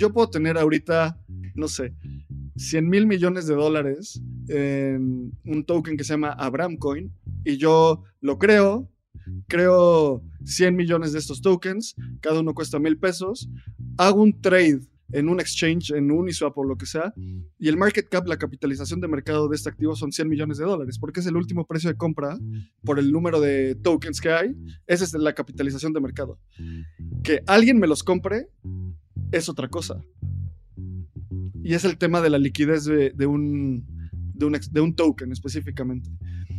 Yo puedo tener ahorita, no sé, 100 mil millones de dólares en un token que se llama Abram Coin y yo lo creo, creo 100 millones de estos tokens, cada uno cuesta mil pesos, hago un trade en un exchange, en Uniswap o lo que sea, y el market cap, la capitalización de mercado de este activo son 100 millones de dólares, porque es el último precio de compra por el número de tokens que hay, esa es la capitalización de mercado. Que alguien me los compre es otra cosa. Y es el tema de la liquidez de, un, de, un, token específicamente.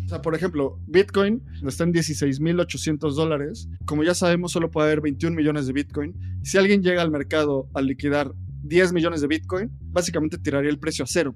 O sea, por ejemplo, Bitcoin está en 16.800 dólares. Como ya sabemos, solo puede haber 21 millones de Bitcoin. Si alguien llega al mercado a liquidar 10 millones de Bitcoin, básicamente tiraría el precio a cero.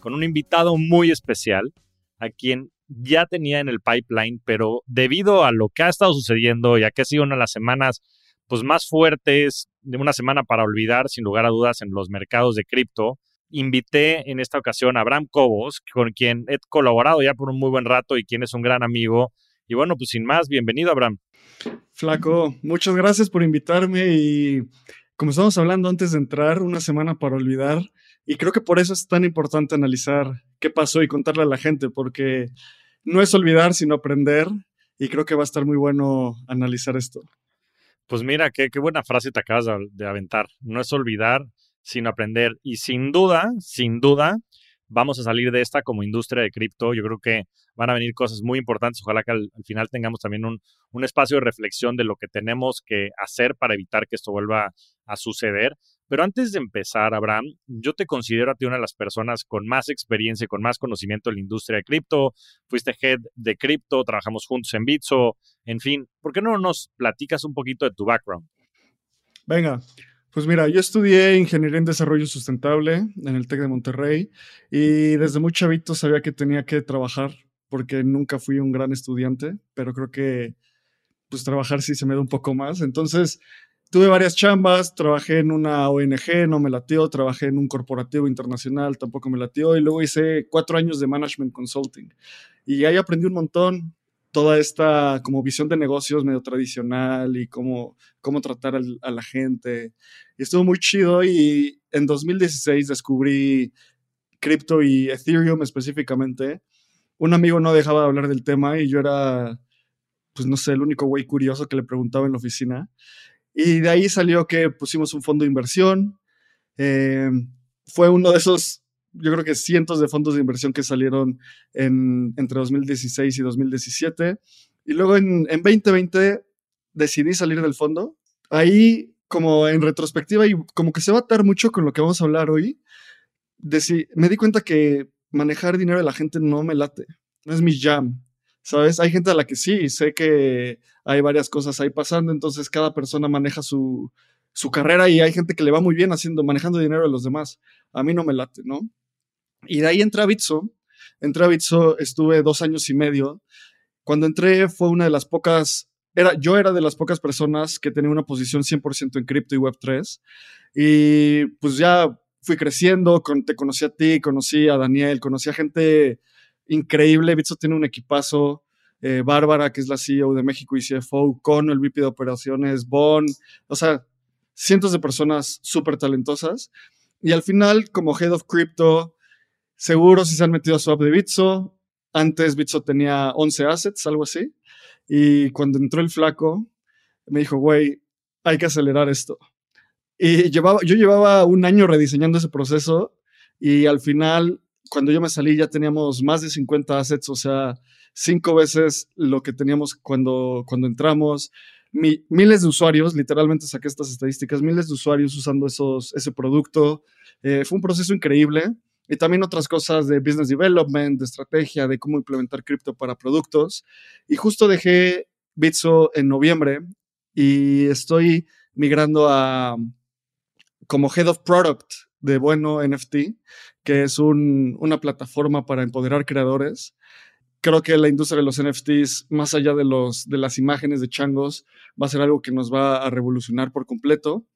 con un invitado muy especial, a quien ya tenía en el pipeline, pero debido a lo que ha estado sucediendo, ya que ha sido una de las semanas pues, más fuertes, de una semana para olvidar, sin lugar a dudas, en los mercados de cripto, invité en esta ocasión a Abraham Cobos, con quien he colaborado ya por un muy buen rato y quien es un gran amigo. Y bueno, pues sin más, bienvenido, Abraham. Flaco, muchas gracias por invitarme y como estamos hablando antes de entrar, una semana para olvidar, y creo que por eso es tan importante analizar qué pasó y contarle a la gente, porque no es olvidar, sino aprender. Y creo que va a estar muy bueno analizar esto. Pues mira, qué, qué buena frase te acabas de aventar. No es olvidar, sino aprender. Y sin duda, sin duda, vamos a salir de esta como industria de cripto. Yo creo que van a venir cosas muy importantes. Ojalá que al, final tengamos también un, un, espacio de reflexión de lo que tenemos que hacer para evitar que esto vuelva a suceder. Pero antes de empezar, Abraham, yo te considero a ti una de las personas con más experiencia y con más conocimiento en la industria de cripto. Fuiste head de cripto, trabajamos juntos en Bitso, en fin. ¿Por qué no nos platicas un poquito de tu background? Venga, pues mira, yo estudié ingeniería en desarrollo sustentable en el TEC de Monterrey y desde muy chavito sabía que tenía que trabajar porque nunca fui un gran estudiante, pero creo que pues trabajar sí se me da un poco más. Entonces tuve varias chambas, trabajé en una ONG, no me latió, trabajé en un corporativo internacional, tampoco me latió, y luego hice cuatro años de management consulting. Y ahí aprendí un montón toda esta como visión de negocios medio tradicional y cómo, cómo tratar a la gente. Y estuvo muy chido y en 2016 descubrí cripto y Ethereum específicamente. Un amigo no dejaba de hablar del tema y yo era, pues no sé, el único güey curioso que le preguntaba en la oficina. Y de ahí salió que pusimos un fondo de inversión. Eh, fue uno de esos, yo creo que cientos de fondos de inversión que salieron en, entre 2016 y 2017. Y luego en, en 2020 decidí salir del fondo. Ahí, como en retrospectiva, y como que se va a atar mucho con lo que vamos a hablar hoy, me di cuenta que manejar dinero de la gente no me late. No es mi jam. ¿Sabes? Hay gente a la que sí, sé que hay varias cosas ahí pasando, entonces cada persona maneja su, su carrera y hay gente que le va muy bien haciendo, manejando dinero de los demás. A mí no me late, ¿no? Y de ahí entré a Bitso. Entré a Bitso, estuve dos años y medio. Cuando entré fue una de las pocas, era, yo era de las pocas personas que tenía una posición 100% en cripto y Web3. Y pues ya fui creciendo, con, te conocí a ti, conocí a Daniel, conocí a gente increíble. Bitso tiene un equipazo. Eh, Bárbara, que es la CEO de México y CFO, con el VP de operaciones, Bon, o sea, cientos de personas súper talentosas. Y al final, como Head of Crypto, seguro si se han metido a su app de Bitso, Antes Bitso tenía 11 assets, algo así. Y cuando entró el flaco, me dijo, güey, hay que acelerar esto. Y llevaba, yo llevaba un año rediseñando ese proceso y al final, cuando yo me salí, ya teníamos más de 50 assets, o sea, cinco veces lo que teníamos cuando, cuando entramos. miles de usuarios, literalmente saqué estas estadísticas, miles de usuarios usando esos, ese producto. Eh, fue un proceso increíble. Y también otras cosas de business development, de estrategia, de cómo implementar cripto para productos. Y justo dejé Bitso en noviembre y estoy migrando a como Head of Product de Bueno NFT, que es una plataforma para empoderar creadores. Creo que la industria de los NFTs, más allá de, los, de las imágenes de changos, va a ser algo que nos va a revolucionar por completo.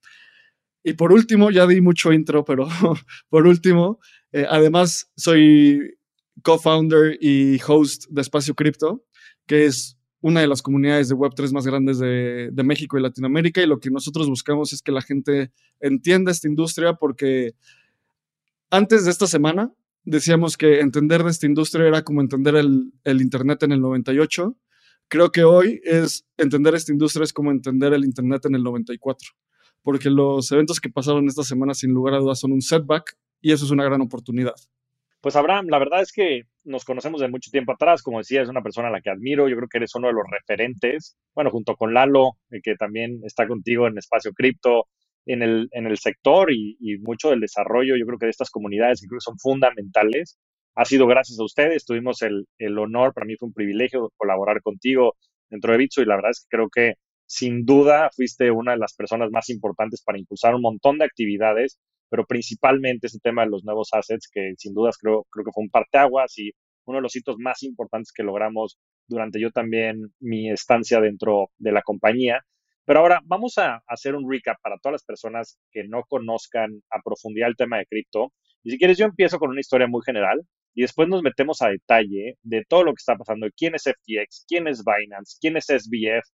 Y por último, ya di mucho intro, pero por último, eh, además soy co-founder y host de Espacio Cripto, que es una de las comunidades de Web3 más grandes de, de, México y Latinoamérica. Y lo que nosotros buscamos es que la gente entienda esta industria porque antes de esta semana decíamos que entender de esta industria era como entender el, Internet en el 98. Creo que hoy es entender esta industria es como entender el Internet en el 94 porque los eventos que pasaron esta semana sin lugar a dudas son un setback y eso es una gran oportunidad. Pues Abraham, la verdad es que nos conocemos de mucho tiempo atrás, como decía, es una persona a la que admiro, yo creo que eres uno de los referentes, bueno, junto con Lalo, eh, que también está contigo en Espacio Cripto, en el, en el sector y, mucho del desarrollo, yo creo que de estas comunidades que creo que son fundamentales. Ha sido gracias a ustedes, tuvimos el, el honor, para mí fue un privilegio colaborar contigo dentro de Bitso y la verdad es que creo que sin duda fuiste una de las personas más importantes para impulsar un montón de actividades, pero principalmente ese tema de los nuevos assets, que sin dudas creo, creo que fue un parteaguas y uno de los hitos más importantes que logramos durante yo también mi estancia dentro de la compañía. Pero ahora vamos a hacer un recap para todas las personas que no conozcan a profundidad el tema de cripto. Y si quieres, yo empiezo con una historia muy general y después nos metemos a detalle de todo lo que está pasando, quién es FTX, quién es Binance, quién es SBF,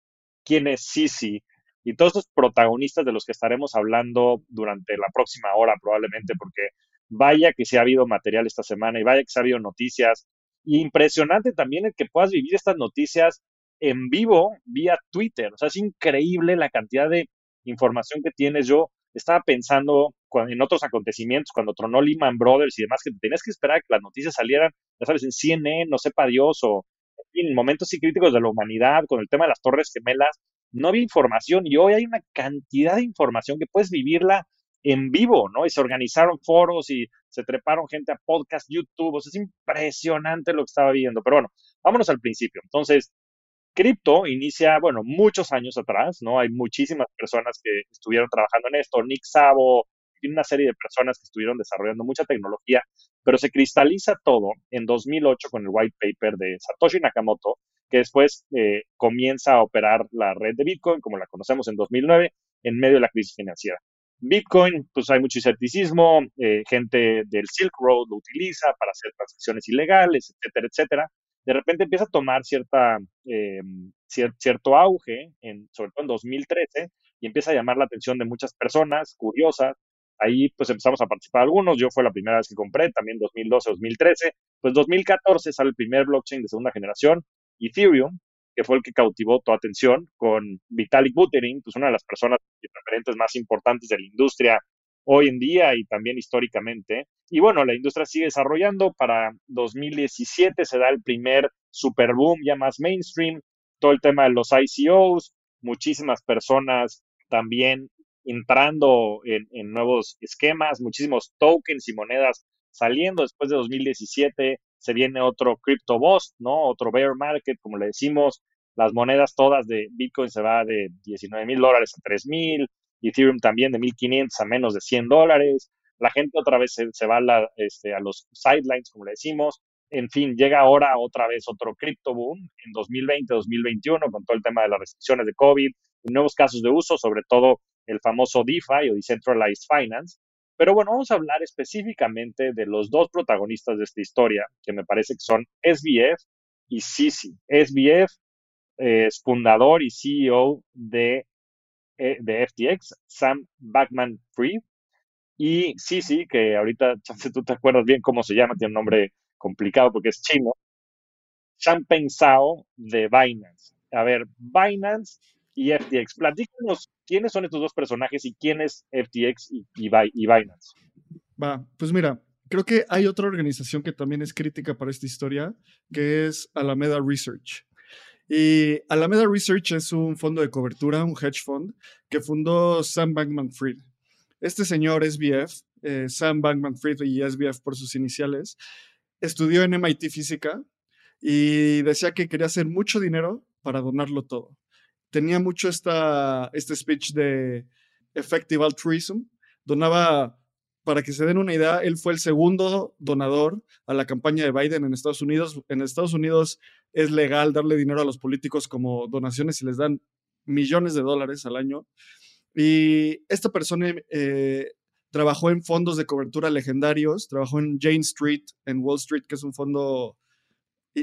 quién es Sisi y todos estos protagonistas de los que estaremos hablando durante la próxima hora probablemente, porque vaya que se ha habido material esta semana y vaya que se ha habido noticias. impresionante también el que puedas vivir estas noticias en vivo vía Twitter. O sea, es increíble la cantidad de información que tienes. Yo estaba pensando en otros acontecimientos, cuando tronó Lehman Brothers y demás, que tenías que esperar que las noticias salieran, ya sabes, en CNN, no sepa Dios, o en momentos críticos de la humanidad, con el tema de las torres gemelas, no había información y hoy hay una cantidad de información que puedes vivirla en vivo, ¿no? Y se organizaron foros y se treparon gente a podcast, YouTube, o sea, es impresionante lo que estaba viendo. Pero bueno, vámonos al principio. Entonces, cripto inicia, bueno, muchos años atrás, ¿no? Hay muchísimas personas que estuvieron trabajando en esto, Nick Sabo, y una serie de personas que estuvieron desarrollando mucha tecnología, pero se cristaliza todo en 2008 con el white paper de Satoshi Nakamoto, que después eh, comienza a operar la red de Bitcoin, como la conocemos en 2009, en medio de la crisis financiera. Bitcoin, pues hay mucho escepticismo, eh, gente del Silk Road lo utiliza para hacer transacciones ilegales, etcétera, etcétera. De repente empieza a tomar cierta, eh, cierto auge, en, sobre todo en 2013, y empieza a llamar la atención de muchas personas curiosas. Ahí pues empezamos a participar algunos, yo fue la primera vez que compré, también 2012, 2013, pues 2014 sale el primer blockchain de segunda generación, Ethereum, que fue el que cautivó tu atención con Vitalik Buterin, pues una de las personas referentes más importantes de la industria hoy en día y también históricamente. Y bueno, la industria sigue desarrollando. Para 2017 se da el primer super boom ya más mainstream, todo el tema de los ICOs, muchísimas personas también entrando en, nuevos esquemas, muchísimos tokens y monedas saliendo después de 2017. Se viene otro crypto bust, ¿no? Otro bear market, como le decimos. Las monedas todas de Bitcoin se va de 19 mil dólares a 3 mil, Ethereum también de 1500 a menos de 100 dólares. La gente otra vez se, va a, este, a los sidelines, como le decimos. En fin, llega ahora otra vez otro crypto boom en 2020, 2021, con todo el tema de las restricciones de COVID, nuevos casos de uso, sobre todo el famoso DeFi o Decentralized Finance. Pero bueno, vamos a hablar específicamente de los dos protagonistas de esta historia, que me parece que son SBF y Sisi. SBF es fundador y CEO de, eh, de FTX, Sam Backman Fried, y Sisi, que ahorita, si tú te acuerdas bien cómo se llama, tiene un nombre complicado porque es chino, han pensado de Binance? A ver, Binance y FTX. Platícanos quiénes son estos dos personajes y quién es FTX y, y, Binance. Va, pues mira, creo que hay otra organización que también es crítica para esta historia, que es Alameda Research. Y Alameda Research es un fondo de cobertura, un hedge fund, que fundó Sam Bankman Fried. Este señor, SBF, eh, Sam Bankman Fried y SBF por sus iniciales, estudió en MIT Física y decía que quería hacer mucho dinero para donarlo todo. Tenía mucho esta, este speech de effective altruism. Donaba, para que se den una idea, él fue el segundo donador a la campaña de Biden en Estados Unidos. En Estados Unidos es legal darle dinero a los políticos como donaciones y les dan millones de dólares al año. Y esta persona eh, trabajó en fondos de cobertura legendarios, trabajó en Jane Street, en Wall Street, que es un fondo,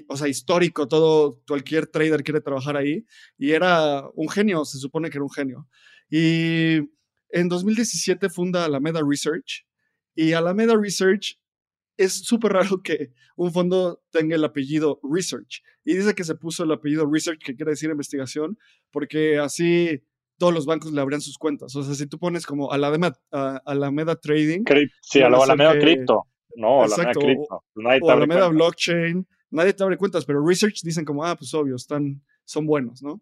o sea, histórico, todo, cualquier trader quiere trabajar ahí, y era un genio, se supone que era un genio. Y en 2017 funda Alameda Research, y Alameda Research es súper raro que un fondo tenga el apellido Research. Y dice que se puso el apellido Research, que quiere decir investigación, porque así todos los bancos le abrían sus cuentas. O sea, si tú pones como Alameda, Alameda Trading. sí, Alameda Crypto. No, exacto, Alameda Crypto. Pues o, Alameda Blockchain. Nadie te abre cuentas, pero Research dicen como, ah, pues obvio, están, son buenos, ¿no?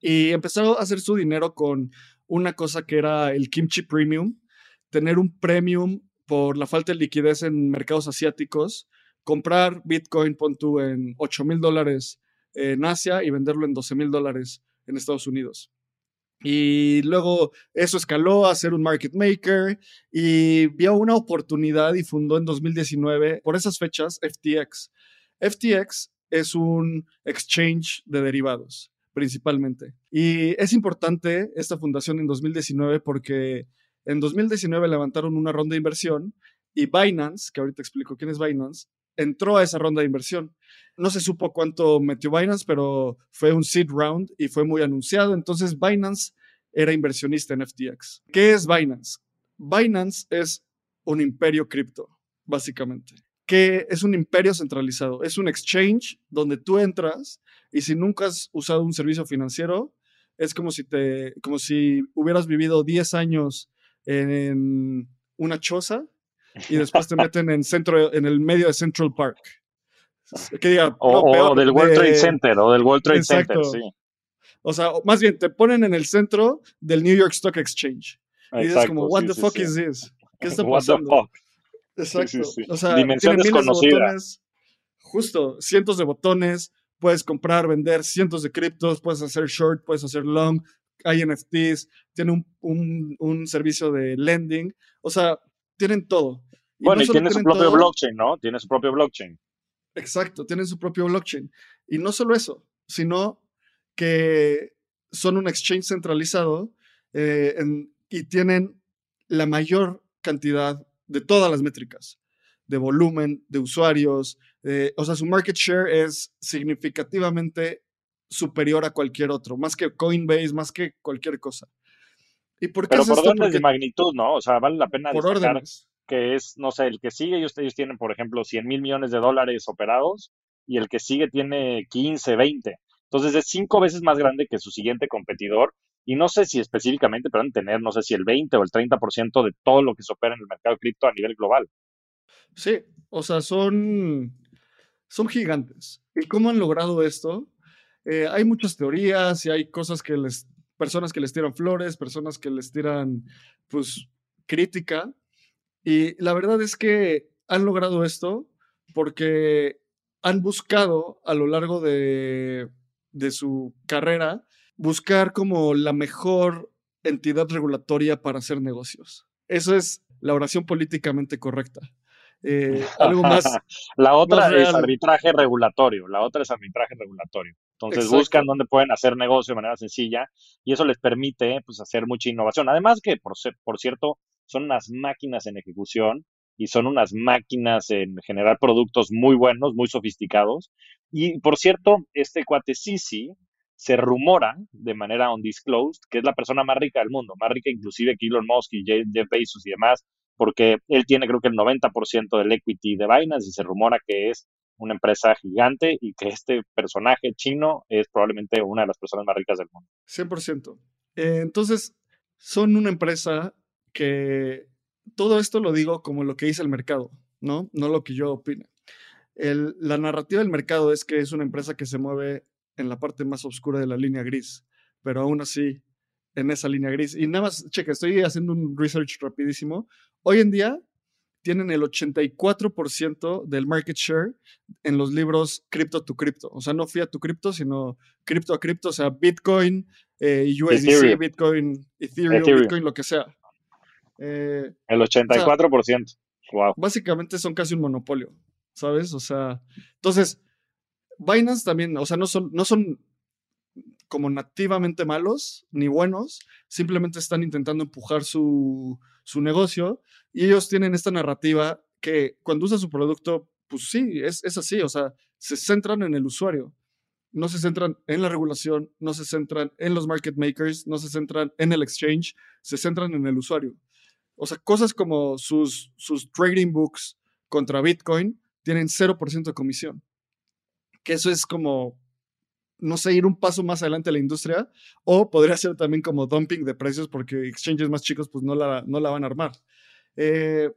Y empezaron a hacer su dinero con una cosa que era el Kimchi Premium, tener un premium por la falta de liquidez en mercados asiáticos, comprar Bitcoin, pon tú, en 8 mil dólares en Asia y venderlo en 12 mil dólares en Estados Unidos. Y luego eso escaló a ser un market maker y vio una oportunidad y fundó en 2019, por esas fechas, FTX. FTX es un exchange de derivados, principalmente. Y es importante esta fundación en 2019 porque en 2019 levantaron una ronda de inversión y Binance, que ahorita explico quién es Binance, entró a esa ronda de inversión. No se supo cuánto metió Binance, pero fue un seed round y fue muy anunciado. Entonces Binance era inversionista en FTX. ¿Qué es Binance? Binance es un imperio cripto, básicamente. Que es un imperio centralizado. Es un exchange donde tú entras y si nunca has usado un servicio financiero, es como si, te, como si hubieras vivido 10 años en una choza y después te meten en, centro, en el medio de Central Park. o, del World Trade Center, o del World Trade Center, sí. O sea, más bien te ponen en el centro del New York Stock Exchange. y dices como, what the fuck is this? ¿Qué está pasando? What the fuck? Exacto. O sea, Dimensión desconocida. justo, cientos de botones, puedes comprar, vender cientos de criptos, puedes hacer short, puedes hacer long, hay NFTs, tiene un, un, un servicio de lending, o sea, tienen todo. bueno, y tiene su propio blockchain, ¿no? Tiene su propio blockchain. Exacto, tienen su propio blockchain. Y no solo eso, sino que son un exchange centralizado eh, y tienen la mayor cantidad de todas las métricas, de volumen, de usuarios. o sea, su market share es significativamente superior a cualquier otro, más que Coinbase, más que cualquier cosa. ¿Y por qué Pero por órdenes de magnitud, ¿no? O sea, vale la pena por órdenes. que es, no sé, el que sigue, ellos, ellos tienen, por ejemplo, 100 mil millones de dólares operados y el que sigue tiene 15, 20. Entonces es cinco veces más grande que su siguiente competidor y no sé si específicamente pueden tener, no sé si el 20 o el 30% de todo lo que se opera en el mercado cripto a nivel global. Sí, o sea, son, son gigantes. ¿Y cómo han logrado esto? Eh, hay muchas teorías y hay cosas que les, personas que les tiran flores, personas que les tiran, pues, crítica. Y la verdad es que han logrado esto porque han buscado a lo largo de de su carrera, buscar como la mejor entidad regulatoria para hacer negocios. Eso es la oración políticamente correcta. Eh, algo más. la otra es arbitraje regulatorio. La otra es arbitraje regulatorio. Entonces buscan dónde pueden hacer negocio de manera sencilla y eso les permite pues, hacer mucha innovación. Además que, por, por cierto, son unas máquinas en ejecución y son unas máquinas en generar productos muy buenos, muy sofisticados. Y por cierto, este cuate Sisi se rumora de manera undisclosed que es la persona más rica del mundo, más rica inclusive que Elon Musk y Jeff Bezos y demás, porque él tiene creo que el 90% del equity de Binance y se rumora que es una empresa gigante y que este personaje chino es probablemente una de las personas más ricas del mundo. 100%. Eh, entonces, son una empresa que todo esto lo digo como lo que dice el mercado, ¿no? No lo que yo opine. la narrativa del mercado es que es una empresa que se mueve en la parte más oscura de la línea gris, pero aún así en esa línea gris. Y nada más, checa, estoy haciendo un research rapidísimo. Hoy en día tienen el 84% del market share en los libros cripto to cripto. O sea, no fiat to cripto, sino cripto a cripto, o sea, Bitcoin, eh, USDC, Bitcoin, Ethereum, Bitcoin, lo que sea. Eh, el 84%. wow. Básicamente son casi un monopolio, ¿sabes? O sea, entonces, Binance también, o sea, no son, no son como nativamente malos ni buenos, simplemente están intentando empujar su, su negocio y ellos tienen esta narrativa que cuando usa su producto, pues sí, es, es así, o sea, se centran en el usuario, no se centran en la regulación, no se centran en los market makers, no se centran en el exchange, se centran en el usuario. O sea, cosas como sus, sus trading books contra Bitcoin tienen 0% de comisión. Que eso es como, no sé, ir un paso más adelante a la industria. O podría ser también como dumping de precios porque exchanges más chicos pues no la, no la van a armar. Eh,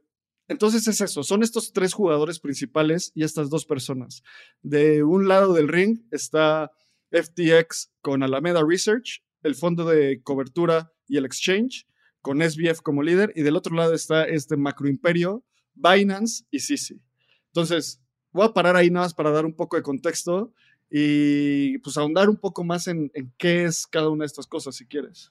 entonces es eso, son estos tres jugadores principales y estas dos personas. De un lado del ring está FTX con Alameda Research, el fondo de cobertura y el exchange, con SBF como líder, y del otro lado está este macroimperio, Binance y Sisi. Entonces, voy a parar ahí nada más para dar un poco de contexto y pues ahondar un poco más en, en qué es cada una de estas cosas, si quieres.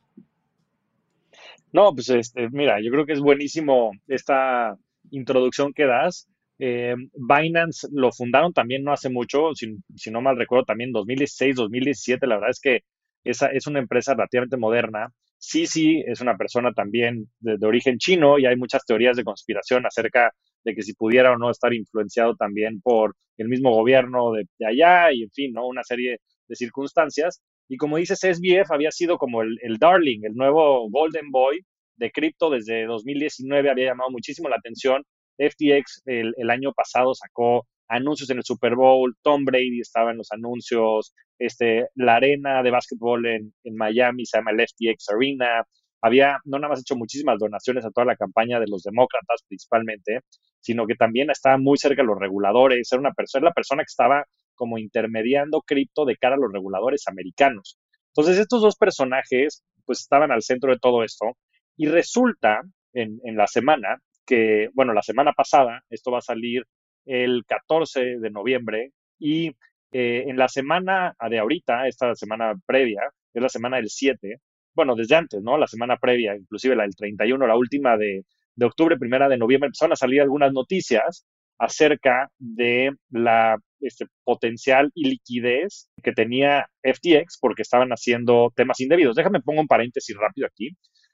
No, pues este, mira, yo creo que es buenísimo esta introducción que das. Eh, Binance lo fundaron también no hace mucho, si, si, no mal recuerdo, también 2016, 2017. La verdad es que esa es una empresa relativamente moderna. Sí, es una persona también de, origen chino y hay muchas teorías de conspiración acerca de que si pudiera o no estar influenciado también por el mismo gobierno de, allá y, en fin, ¿no? Una serie de circunstancias. Y como dices, SBF había sido como el, el darling, el nuevo Golden Boy de cripto desde 2019, había llamado muchísimo la atención. FTX el, año pasado sacó anuncios en el Super Bowl, Tom Brady estaba en los anuncios, este, la arena de básquetbol en, en Miami se llama el FTX Arena, había no nada más hecho muchísimas donaciones a toda la campaña de los demócratas principalmente, sino que también estaba muy cerca de los reguladores, era una persona, la persona que estaba como intermediando cripto de cara a los reguladores americanos. Entonces estos dos personajes pues estaban al centro de todo esto y resulta en, la semana que, bueno, la semana pasada, esto va a salir el 14 de noviembre y eh, en la semana de ahorita, esta semana previa, es la semana del 7, bueno, desde antes, ¿no? La semana previa, inclusive la del 31, la última de, de octubre, primera de noviembre, empezaron a salir algunas noticias acerca de la este, potencial y liquidez que tenía FTX porque estaban haciendo temas indebidos. Déjame pongo un paréntesis rápido aquí.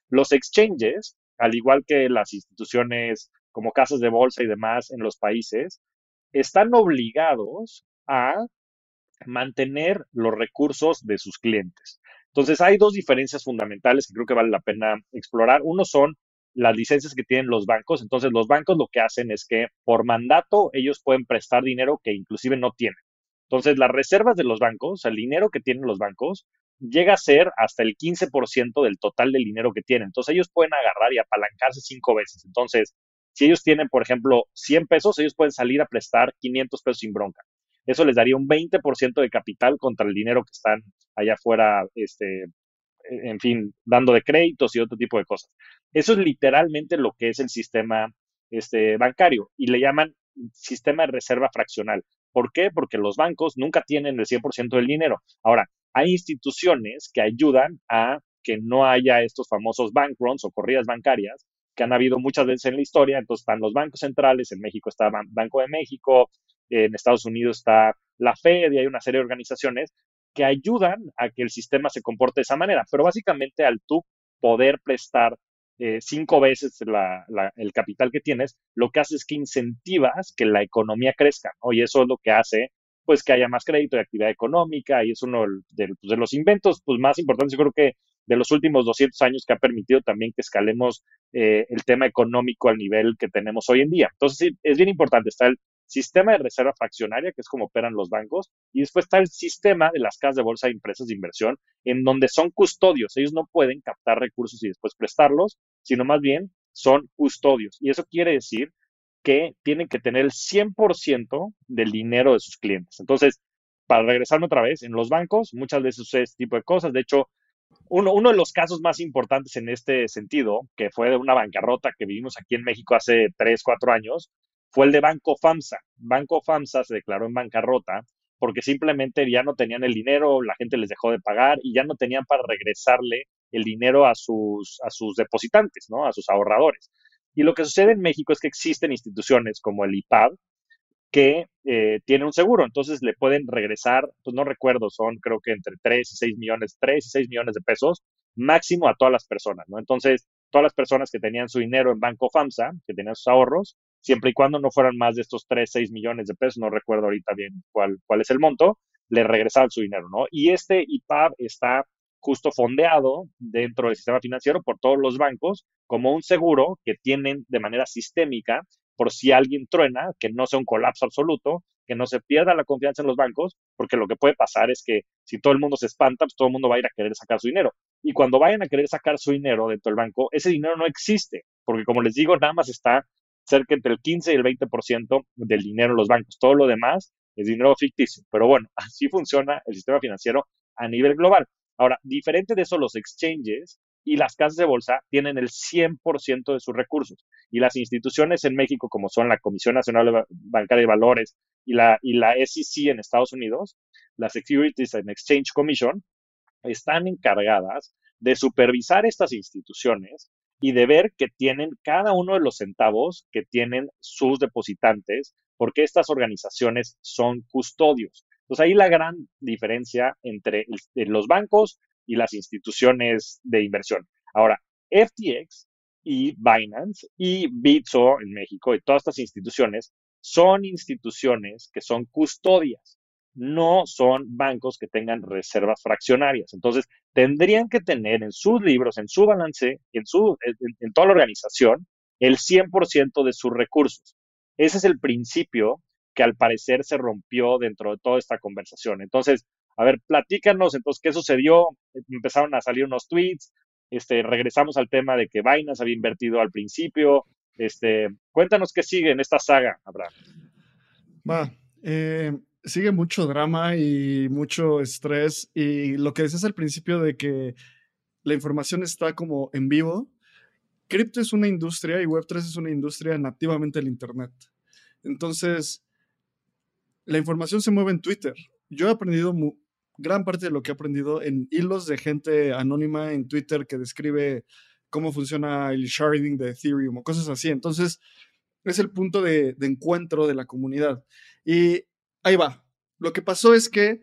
Los exchanges, al igual que las instituciones como casas de bolsa y demás en los países, están obligados a mantener los recursos de sus clientes. Entonces, hay dos diferencias fundamentales que creo que vale la pena explorar. Uno son las licencias que tienen los bancos. Entonces, los bancos lo que hacen es que por mandato ellos pueden prestar dinero que inclusive no tienen. Entonces, las reservas de los bancos, el dinero que tienen los bancos, llega a ser hasta el 15% del total del dinero que tienen. Entonces, ellos pueden agarrar y apalancarse cinco veces. Entonces, si ellos tienen, por ejemplo, 100 pesos, ellos pueden salir a prestar 500 pesos sin bronca. Eso les daría un 20% de capital contra el dinero que están allá afuera, este, en fin, dando de créditos y otro tipo de cosas. Eso es literalmente lo que es el sistema este, bancario y le llaman sistema de reserva fraccional. ¿Por qué? Porque los bancos nunca tienen el 100% del dinero. Ahora, hay instituciones que ayudan a que no haya estos famosos bank runs o corridas bancarias que han habido muchas veces en la historia. Entonces están los bancos centrales, en México está Banco de México, en Estados Unidos está la Fed y hay una serie de organizaciones que ayudan a que el sistema se comporte de esa manera. Pero básicamente al tú poder prestar eh, cinco veces el capital que tienes, lo que hace es que incentivas que la economía crezca, ¿no? Y eso es lo que hace pues que haya más crédito y actividad económica y es uno de, pues, de los inventos pues, más importantes, yo creo que de los últimos 200 años que ha permitido también que escalemos eh, el tema económico al nivel que tenemos hoy en día. Entonces, sí, es bien importante, está el sistema de reserva fraccionaria, que es como operan los bancos, y después está el sistema de las casas de bolsa de empresas de inversión, en donde son custodios. Ellos no pueden captar recursos y después prestarlos, sino más bien son custodios. Y eso quiere decir que tienen que tener el 100% del dinero de sus clientes. Entonces, para regresarme otra vez, en los bancos muchas veces sucede este tipo de cosas. De hecho, uno, de los casos más importantes en este sentido, que fue de una bancarrota que vivimos aquí en México hace 3, 4 años, fue el de Banco FAMSA. Banco FAMSA se declaró en bancarrota porque simplemente ya no tenían el dinero, la gente les dejó de pagar y ya no tenían para regresarle el dinero a sus, a sus depositantes, ¿no? a sus ahorradores. Y lo que sucede en México es que existen instituciones como el IPAD que eh, tienen un seguro, entonces le pueden regresar, pues no recuerdo, son creo que entre 3 y 6 millones, 3 y 6 millones de pesos máximo a todas las personas, ¿no? Entonces, todas las personas que tenían su dinero en Banco FAMSA, que tenían sus ahorros, siempre y cuando no fueran más de estos 3, 6 millones de pesos, no recuerdo ahorita bien cuál, cuál es el monto, le regresaban su dinero, ¿no? Y este IPAB está justo fondeado dentro del sistema financiero por todos los bancos como un seguro que tienen de manera sistémica por si alguien truena, que no sea un colapso absoluto, que no se pierda la confianza en los bancos, porque lo que puede pasar es que si todo el mundo se espanta, pues todo el mundo va a ir a querer sacar su dinero. Y cuando vayan a querer sacar su dinero dentro del banco, ese dinero no existe, porque como les digo, nada más está cerca entre el 15 y el 20% del dinero en los bancos. Todo lo demás es dinero ficticio. Pero bueno, así funciona el sistema financiero a nivel global. Ahora, diferente de eso, los exchanges y las casas de bolsa tienen el 100% de sus recursos. Y las instituciones en México, como son la Comisión Nacional Bancaria de Valores y la, y la SEC en Estados Unidos, la Securities and Exchange Commission, están encargadas de supervisar estas instituciones y de ver que tienen cada uno de los centavos que tienen sus depositantes, porque estas organizaciones son custodios. Entonces ahí la gran diferencia entre los bancos y las instituciones de inversión. Ahora, FTX y Binance y Bitso en México y todas estas instituciones son instituciones que son custodias, no son bancos que tengan reservas fraccionarias. Entonces, tendrían que tener en sus libros, en su balance, en, su, en, toda la organización, el 100% de sus recursos. Ese es el principio que al parecer se rompió dentro de toda esta conversación. Entonces, a ver, platícanos, entonces, ¿qué sucedió? Empezaron a salir unos tweets, este, regresamos al tema de que Binance había invertido al principio. Este, cuéntanos qué sigue en esta saga, Abraham. Va, eh, sigue mucho drama y mucho estrés. Y lo que decías al principio de que la información está como en vivo. Cripto es una industria y Web3 es una industria nativamente del Internet. Entonces, la información se mueve en Twitter. Yo he aprendido gran parte de lo que he aprendido en hilos de gente anónima en Twitter que describe cómo funciona el sharding de Ethereum o cosas así. Entonces, es el punto de, encuentro de la comunidad. Y ahí va. Lo que pasó es que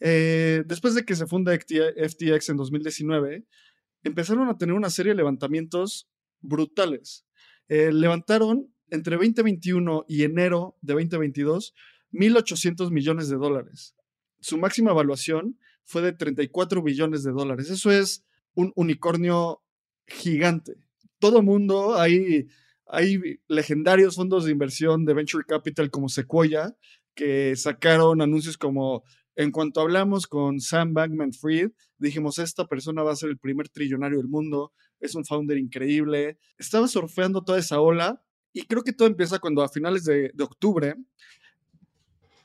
eh, después de que se funda FTX en 2019, empezaron a tener una serie de levantamientos brutales. Eh, levantaron entre 2021 y enero de 2022 1.800 millones de dólares. Su máxima evaluación fue de 34 billones de dólares. Eso es un unicornio gigante. Todo mundo, hay, hay legendarios fondos de inversión de venture capital como Sequoia que sacaron anuncios como, en cuanto hablamos con Sam Bankman Fried, dijimos, esta persona va a ser el primer trillonario del mundo, es un founder increíble. Estaba surfeando toda esa ola y creo que todo empieza cuando a finales de, de octubre,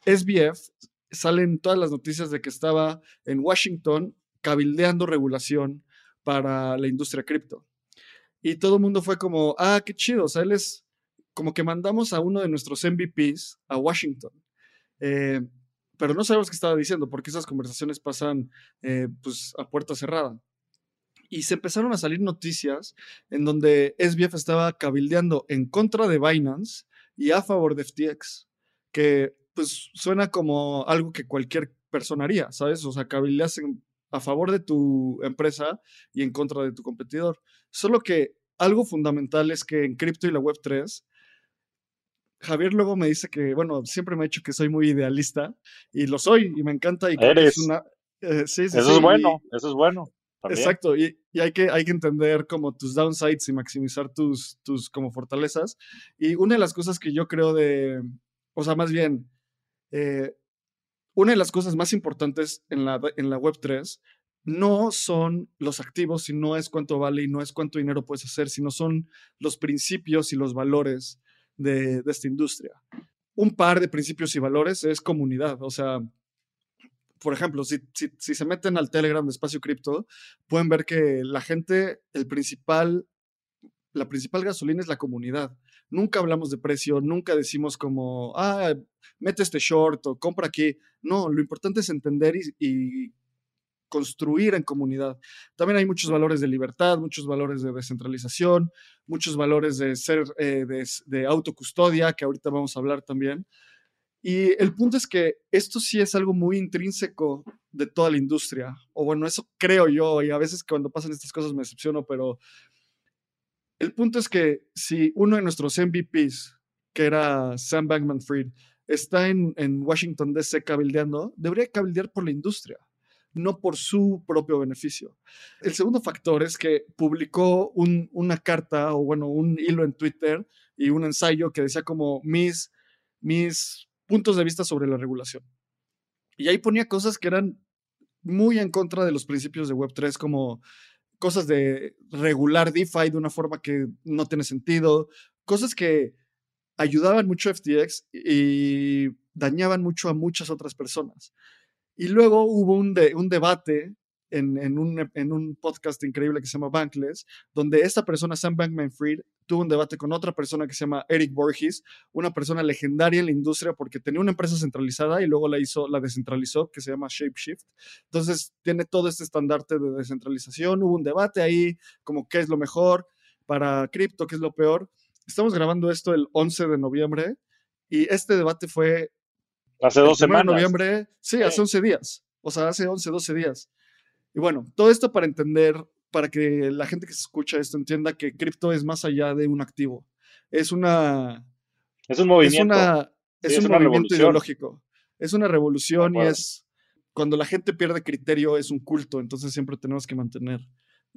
SBF salen todas las noticias de que estaba en Washington cabildeando regulación para la industria cripto. Y todo el mundo fue como, ah, qué chido, o sea, él es como que mandamos a uno de nuestros MVPs a Washington. Eh, pero no sabemos qué estaba diciendo, porque esas conversaciones pasan eh, pues, a puerta cerrada. Y se empezaron a salir noticias en donde SBF estaba cabildeando en contra de Binance y a favor de FTX, que pues suena como algo que cualquier persona haría, ¿sabes? O sea, cabildeas a favor de tu empresa y en contra de tu competidor. Solo que algo fundamental es que en cripto y la Web3 Javier luego me dice que, bueno, siempre me ha dicho que soy muy idealista y lo soy y me encanta. Y Eres. una, eh, sí, sí, eso es bueno, eso es bueno. Exacto, y, y, hay, que, hay que entender como tus downsides y maximizar tus, tus como fortalezas. Y una de las cosas que yo creo de, o sea, más bien, eh, una de las cosas más importantes en la, en la Web3 no son los activos, sino es cuánto vale y no es cuánto dinero puedes hacer, sino son los principios y los valores de, esta industria. Un par de principios y valores es comunidad, o sea, por ejemplo, si, si, se meten al Telegram de Espacio Cripto, pueden ver que la gente, el principal, la principal gasolina es la comunidad. Nunca hablamos de precio, nunca decimos como, ah, mete este short o compra aquí. No, lo importante es entender y construir en comunidad. También hay muchos valores de libertad, muchos valores de descentralización, muchos valores de ser eh, de, autocustodia, que ahorita vamos a hablar también. Y el punto es que esto sí es algo muy intrínseco de toda la industria, o bueno, eso creo yo, y a veces cuando pasan estas cosas me decepciono, pero el punto es que si uno de nuestros MVPs, que era Sam Bankman Fried, está en, en Washington DC cabildeando, debería cabildear por la industria no por su propio beneficio. El segundo factor es que publicó una carta o bueno, un hilo en Twitter y un ensayo que decía como mis, mis puntos de vista sobre la regulación. Y ahí ponía cosas que eran muy en contra de los principios de Web3, como cosas de regular DeFi de una forma que no tiene sentido, cosas que ayudaban mucho a FTX y dañaban mucho a muchas otras personas. Y luego hubo un, un debate en, en, un, en, un, podcast increíble que se llama Bankless, donde esta persona, Sam Bankman-Fried, tuvo un debate con otra persona que se llama Eric Borges, una persona legendaria en la industria porque tenía una empresa centralizada y luego la hizo, la descentralizó, que se llama ShapeShift. Entonces tiene todo este estandarte de descentralización. Hubo un debate ahí, como qué es lo mejor para cripto, qué es lo peor. Estamos grabando esto el 11 de noviembre y este debate fue Hace dos semanas. De noviembre, sí, hace 11 días. O sea, hace 11, 12 días. Y bueno, todo esto para entender, para que la gente que se escucha esto entienda que cripto es más allá de un activo. Es una. Es un movimiento. Es, un movimiento ideológico. Es una revolución y es. Cuando la gente pierde criterio, es un culto. Entonces siempre tenemos que mantener,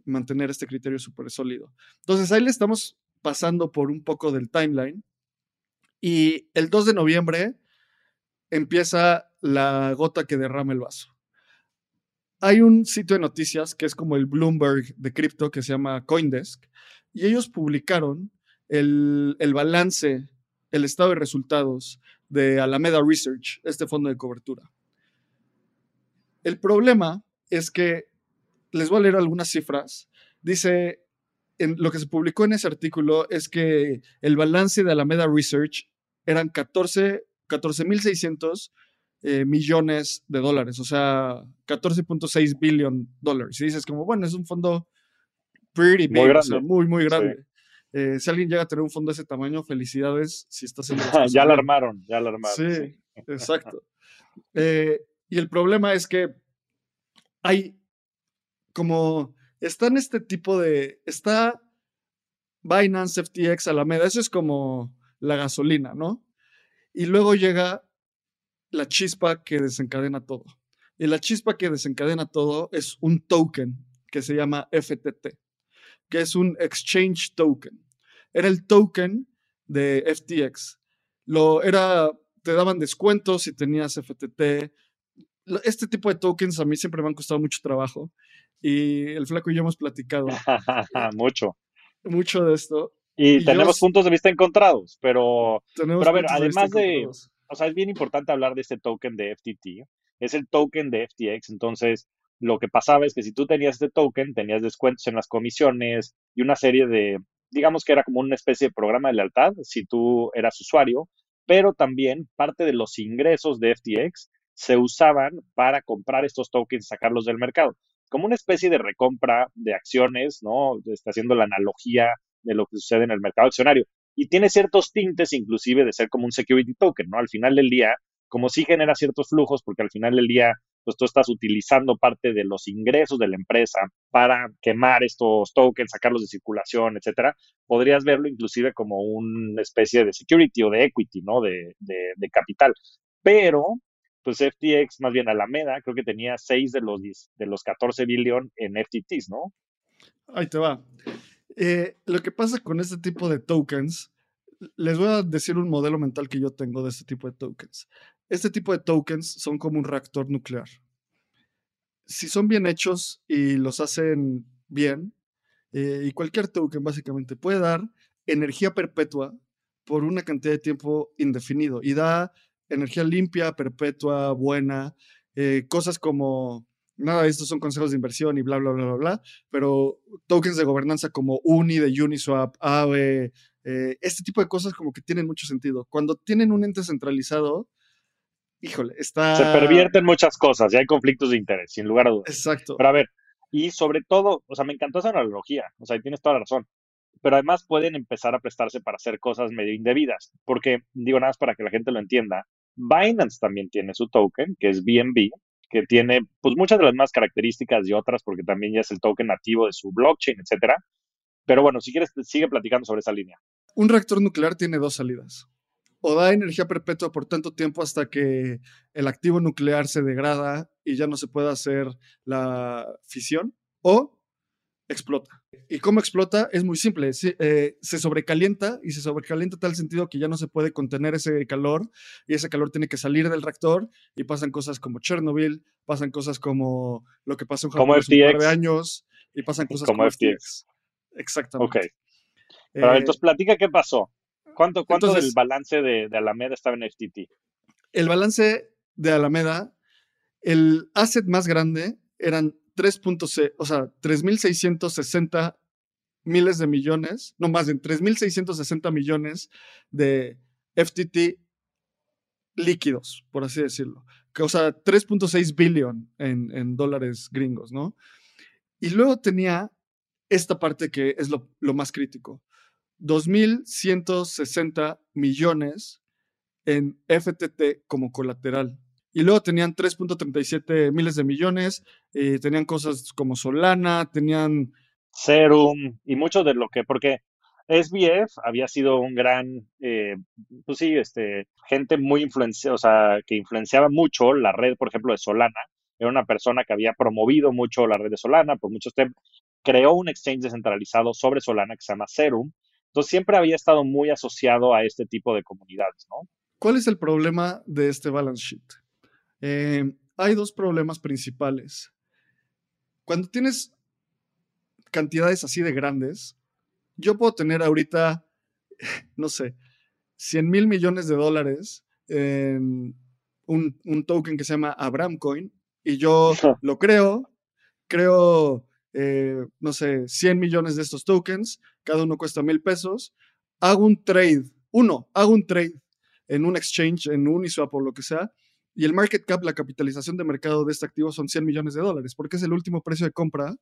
mantener este criterio súper sólido. Entonces ahí le estamos pasando por un poco del timeline. Y el 2 de noviembre empieza la gota que derrama el vaso. Hay un sitio de noticias que es como el Bloomberg de cripto que se llama Coindesk y ellos publicaron el, balance, el estado de resultados de Alameda Research, este fondo de cobertura. El problema es que, les voy a leer algunas cifras, dice, en, lo que se publicó en ese artículo es que el balance de Alameda Research eran 14 14.600 eh, millones de dólares, o sea, 14.6 billion dólares. Y dices como, bueno, es un fondo pretty big, muy, grande. muy, muy grande. Eh, si alguien llega a tener un fondo de ese tamaño, felicidades si estás en Ya lo armaron, ya lo armaron. Sí, exacto. Eh, y el problema es que hay como, está en este tipo de, está Binance, FTX, Alameda, eso es como la gasolina, ¿no? Y luego llega la chispa que desencadena todo. Y la chispa que desencadena todo es un token que se llama FTT, que es un exchange token. Era el token de FTX. Lo era, te daban descuentos si tenías FTT. Este tipo de tokens a mí siempre me han costado mucho trabajo y el flaco y yo hemos platicado. mucho. Mucho de esto. Y, tenemos puntos de vista encontrados, pero, pero a ver, además de, o sea, es bien importante hablar de este token de FTT, es el token de FTX, entonces lo que pasaba es que si tú tenías este token, tenías descuentos en las comisiones y una serie de, digamos que era como una especie de programa de lealtad si tú eras usuario, pero también parte de los ingresos de FTX se usaban para comprar estos tokens sacarlos del mercado, como una especie de recompra de acciones, ¿no? Está haciendo la analogía de lo que sucede en el mercado accionario. Y tiene ciertos tintes inclusive de ser como un security token, ¿no? Al final del día, como sí genera ciertos flujos, porque al final del día, pues tú estás utilizando parte de los ingresos de la empresa para quemar estos tokens, sacarlos de circulación, etcétera, podrías verlo inclusive como una especie de security o de equity, ¿no? De, de, capital. Pero, pues FTX, más bien Alameda, creo que tenía 6 de los, de los 14 billion en FTTs, ¿no? Ahí te va. Eh, lo que pasa con este tipo de tokens, Les voy a decir un modelo mental que yo tengo de este tipo de tokens. Este tipo de tokens son como un reactor nuclear. Si son bien hechos y los hacen bien, eh, y cualquier token básicamente puede dar energía perpetua por una cantidad de tiempo indefinido y da energía limpia, perpetua, buena, eh, cosas como, nada de estos son consejos de inversión y bla, bla, bla, bla, bla, pero tokens de gobernanza como UNI de Uniswap, AVE, eh, este tipo de cosas como que tienen mucho sentido. Cuando tienen un ente centralizado, híjole, está... Se pervierten muchas cosas y hay conflictos de interés, sin lugar a dudas. Exacto. Pero a ver, y sobre todo, o sea, me encantó esa analogía, o sea, tienes toda la razón pero además pueden empezar a prestarse para hacer cosas medio indebidas, porque digo nada más para que la gente lo entienda, Binance también tiene su token, que es BNB, que tiene pues muchas de las más características y otras, porque también ya es el token nativo de su blockchain, etcétera. Pero bueno, si quieres, sigue platicando sobre esa línea. Un reactor nuclear tiene dos salidas. O da energía perpetua por tanto tiempo hasta que el activo nuclear se degrada y ya no se puede hacer la fisión, o explota. ¿Y cómo explota? Es muy simple. Eh, se, sobrecalienta y se sobrecalienta tal sentido que ya no se puede contener ese calor y ese calor tiene que salir del reactor y pasan cosas como Chernobyl, pasan cosas como lo que pasó en Japón hace un par de años y pasan cosas como, FTX. Exactamente. Ok. Pero eh, entonces platica qué pasó. ¿Cuánto, cuánto del balance de, de Alameda estaba en FTT? El balance de Alameda, el asset más grande eran 3.6, o sea, 3.660 miles de millones, no más de 3.660 millones de FTT líquidos, por así decirlo. O sea, 3.6 billion en, en, dólares gringos, ¿no? Y luego tenía esta parte que es lo más crítico. 2.160 millones en FTT como colateral. Y luego tenían 3.37 miles de millones, eh, tenían cosas como Solana, tenían... Serum y mucho de lo que, porque SBF había sido un gran, eh, pues sí, este, gente muy influenciada, o sea, que influenciaba mucho la red, por ejemplo, de Solana. Era una persona que había promovido mucho la red de Solana por muchos temas. Creó un exchange descentralizado sobre Solana que se llama Serum. Entonces siempre había estado muy asociado a este tipo de comunidades, ¿no? ¿Cuál es el problema de este balance sheet? Eh, hay dos problemas principales. Cuando tienes cantidades así de grandes, yo puedo tener ahorita, no sé, 100 mil millones de dólares en un, token que se llama Abram Coin y yo lo creo, creo, eh, no sé, 100 millones de estos tokens, cada uno cuesta mil pesos, hago un trade, uno, hago un trade en un exchange, en Uniswap o lo que sea, y el market cap, la capitalización de mercado de este activo son 100 millones de dólares, porque es el último precio de compra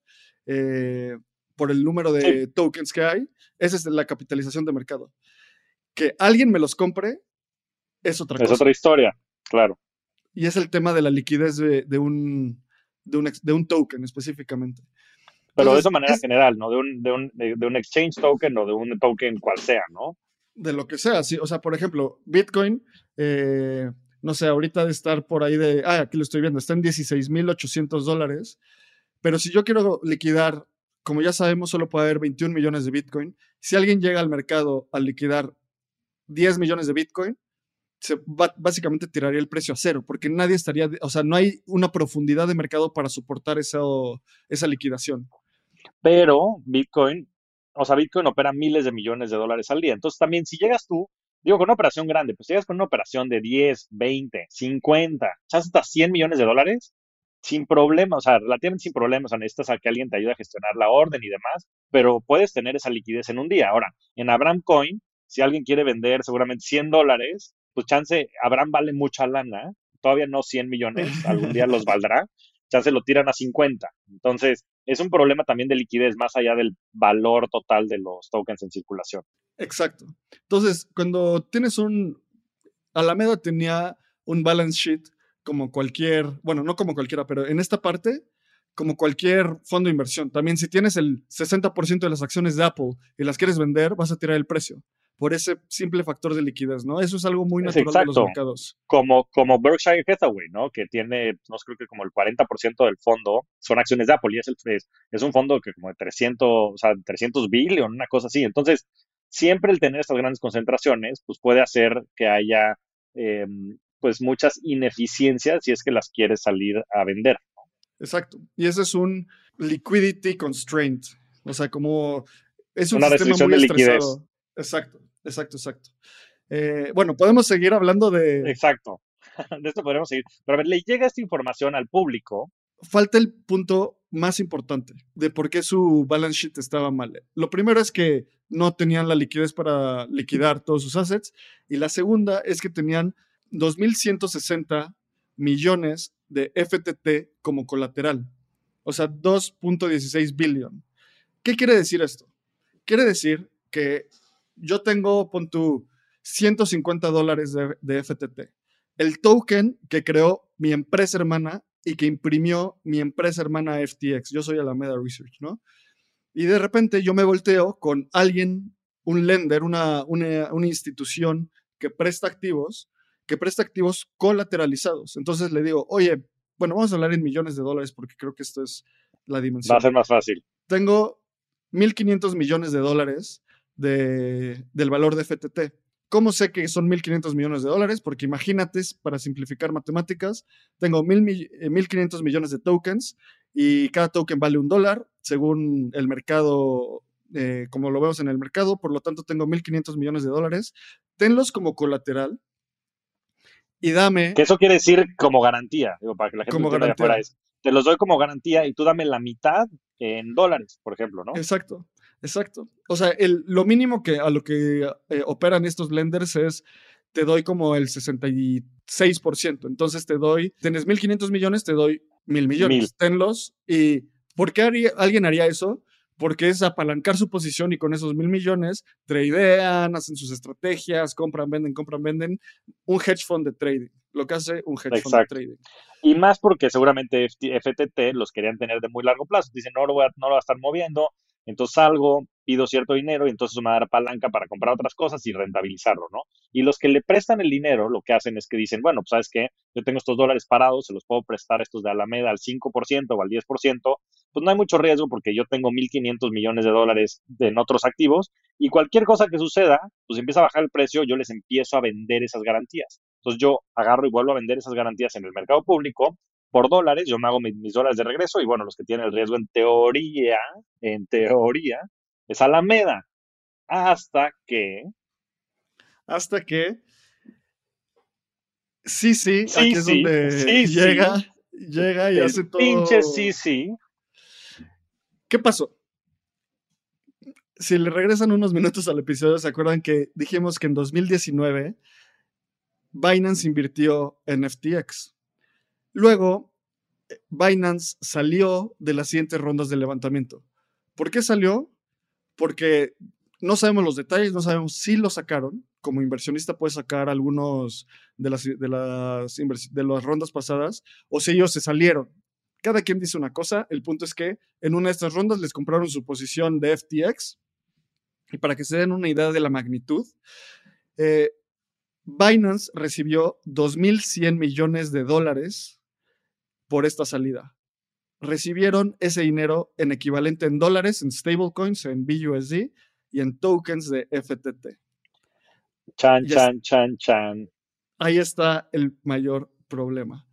eh, por el número de tokens que hay. Esa es la capitalización de mercado. Que alguien me los compre es otra cosa. Es otra historia, claro. Y es el tema de la liquidez de, un, de, un, token específicamente. Pero de esa manera general, ¿no? De un, de, un, de un exchange token o de un token cual sea, ¿no? De lo que sea, sí. O sea, por ejemplo, Bitcoin, eh, no sé, ahorita de estar por ahí de, ah, aquí lo estoy viendo, está en 16.800 dólares, pero si yo quiero liquidar, como ya sabemos, solo puede haber 21 millones de Bitcoin, si alguien llega al mercado a liquidar 10 millones de Bitcoin, básicamente tiraría el precio a cero, porque nadie estaría, o sea, no hay una profundidad de mercado para soportar esa, esa liquidación. Pero Bitcoin, o sea, Bitcoin opera miles de millones de dólares al día. Entonces también si llegas tú digo, con una operación grande, pues llegas con una operación de 10, 20, 50, hasta 100 millones de dólares, sin problemas, o sea, relativamente sin problemas, o sea, necesitas a que alguien te ayude a gestionar la orden y demás, pero puedes tener esa liquidez en un día. Ahora, en Abraham Coin, si alguien quiere vender seguramente 100 dólares, pues chance, Abraham vale mucha lana, todavía no 100 millones, algún día los valdrá, chance lo tiran a 50. Entonces, es un problema también de liquidez más allá del valor total de los tokens en circulación. Exacto. Entonces, cuando tienes un... Alameda tenía un balance sheet como cualquier, bueno, no como cualquiera, pero en esta parte, como cualquier fondo de inversión. También si tienes el 60% de las acciones de Apple y las quieres vender, vas a tirar el precio por ese simple factor de liquidez, ¿no? Eso es algo muy natural de los mercados. Como, como Berkshire Hathaway, ¿no? Que tiene, no sé, creo que como el 40% del fondo son acciones de Apple y es, el, es, un fondo que como de 300, o sea, 300 billion, una cosa así. Entonces, siempre el tener estas grandes concentraciones, pues puede hacer que haya em, pues muchas ineficiencias si es que las quieres salir a vender. Exacto. Y ese es un liquidity constraint. O sea, como es un Una sistema muy de liquidez. Exacto, exacto, exacto. Eh, bueno, podemos seguir hablando de. Exacto. De esto podríamos seguir. Pero a ver, le llega esta información al público. Falta el punto más importante de por qué su balance sheet estaba mal. Lo primero es que no tenían la liquidez para liquidar todos sus assets. Y la segunda es que tenían 2.160 millones de FTT como colateral. O sea, 2.16 billion. ¿Qué quiere decir esto? Quiere decir que yo tengo, pon tu 150 dólares de, de FTT. El token que creó mi empresa hermana y que imprimió mi empresa hermana FTX. Yo soy Alameda Research, ¿no? Y de repente yo me volteo con alguien, un lender, una, una, una institución que presta activos, que presta activos colateralizados. Entonces le digo, oye, bueno, vamos a hablar en millones de dólares porque creo que esto es la dimensión Va a ser más fácil. tengo 1.500 millones de dólares de, del valor de FTT. ¿Cómo sé que son 1.500 millones de dólares? Porque imagínate, para simplificar matemáticas, tengo 1.000 mi- eh, 1.500 millones de tokens y cada token vale un dólar según el mercado, eh, como lo vemos en el mercado. Por lo tanto, tengo 1.500 millones de dólares. Tenlos como colateral y dame... Que eso quiere decir como garantía. Digo, para que la gente Como entienda de garantía. afuera es. Te los doy como garantía y tú dame la mitad en dólares, por ejemplo, ¿no? Exacto, exacto. O sea, el, lo mínimo que a lo que eh, operan estos lenders es te doy como el 66%. Entonces te doy, tienes 1.500 millones, te doy mil millones. Mil. Tenlos. ¿Y por qué haría- alguien haría eso? Porque es apalancar su posición y con esos mil millones tradean, hacen sus estrategias, compran, venden, compran, venden. Un hedge fund de trading. Lo que hace un hedge fund de trading. Y más porque seguramente FT FTT los querían tener de muy largo plazo. Dicen, no lo voy a, no lo voy a estar moviendo, entonces salgo, pido cierto dinero y entonces me va a dar palanca para comprar otras cosas y rentabilizarlo, ¿no? Y los que le prestan el dinero, lo que hacen es que dicen, bueno, pues sabes qué, yo tengo estos dólares parados, se los puedo prestar estos de Alameda al 5% o al 10%, pues no hay mucho riesgo porque yo tengo 1.500 millones de dólares en otros activos y cualquier cosa que suceda, pues empieza a bajar el precio, yo les empiezo a vender esas garantías. Entonces yo agarro y vuelvo a vender esas garantías en el mercado público por dólares, yo me hago mi- mis, dólares de regreso y bueno, los que tienen el riesgo en teoría, en teoría, es Alameda. Hasta que, Hasta que. Sí, sí, Sí, aquí es donde sí. llega, llega y el hace todo. pinche sí, sí, ¿Qué pasó? Si le regresan unos minutos al episodio, ¿se acuerdan que dijimos que en 2019 Binance invirtió en FTX? Luego, eh, Binance salió de las siguientes rondas de levantamiento. ¿Por qué salió? Porque no sabemos los detalles, no sabemos si lo sacaron. Como inversionista puedes sacar algunos de las, de las, de las rondas pasadas o si ellos se salieron. Cada quien dice una cosa. El punto es que en una de estas rondas les compraron su posición de FTX. Y para que se den una idea de la magnitud, eh, Binance recibió 2.100 millones de dólares por esta salida. Recibieron ese dinero en equivalente en dólares, en stablecoins, en BUSD y en tokens de FTT. chan, chan, chan, chan. Ahí está el mayor problema.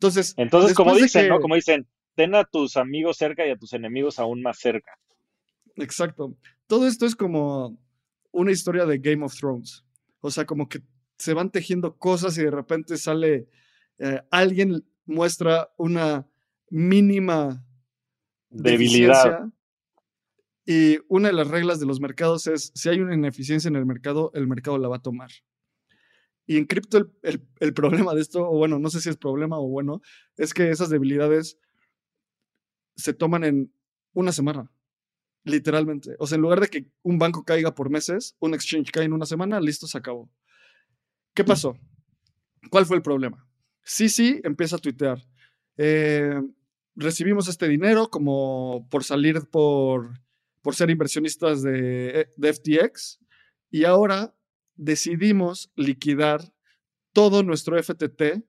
Entonces, Entonces, como dicen, que- ¿no? Como dicen, ten a tus amigos cerca y a tus enemigos aún más cerca. Exacto. Todo esto es como una historia de Game of Thrones. O sea, como que se van tejiendo cosas y de repente sale eh, alguien muestra una mínima Debilidad. Y una de las reglas de los mercados es, si hay una ineficiencia en el mercado, el mercado la va a tomar. Y en cripto el, el- el problema de esto, o bueno, no sé si es problema o bueno, es que esas debilidades se toman en una semana, literalmente. O sea, en lugar de que un banco caiga por meses, un exchange cae en una semana, listo, se acabó. ¿Qué pasó? ¿Cuál fue el problema? Sí, sí, empieza a tuitear. Eh, recibimos este dinero como por salir por, por ser inversionistas de, de FTX y ahora decidimos liquidar todo nuestro FTT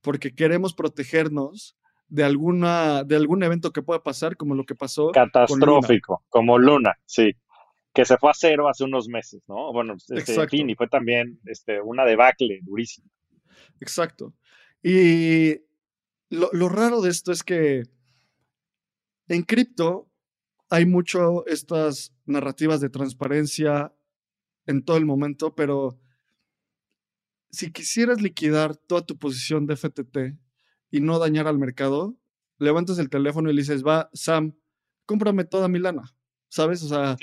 porque queremos protegernos de, alguna, de algún evento que pueda pasar como lo que pasó. Catastrófico, como Luna, sí. que se fue a cero hace unos meses, ¿no? Bueno, este, en fin, y fue también este, una debacle durísima. Exacto. Y lo, raro de esto es que en cripto hay mucho estas narrativas de transparencia en todo el momento, pero si quisieras liquidar toda tu posición de FTT y no dañar al mercado, levantas el teléfono y le dices, va, Sam, cómprame toda mi lana. ¿Sabes? O sea,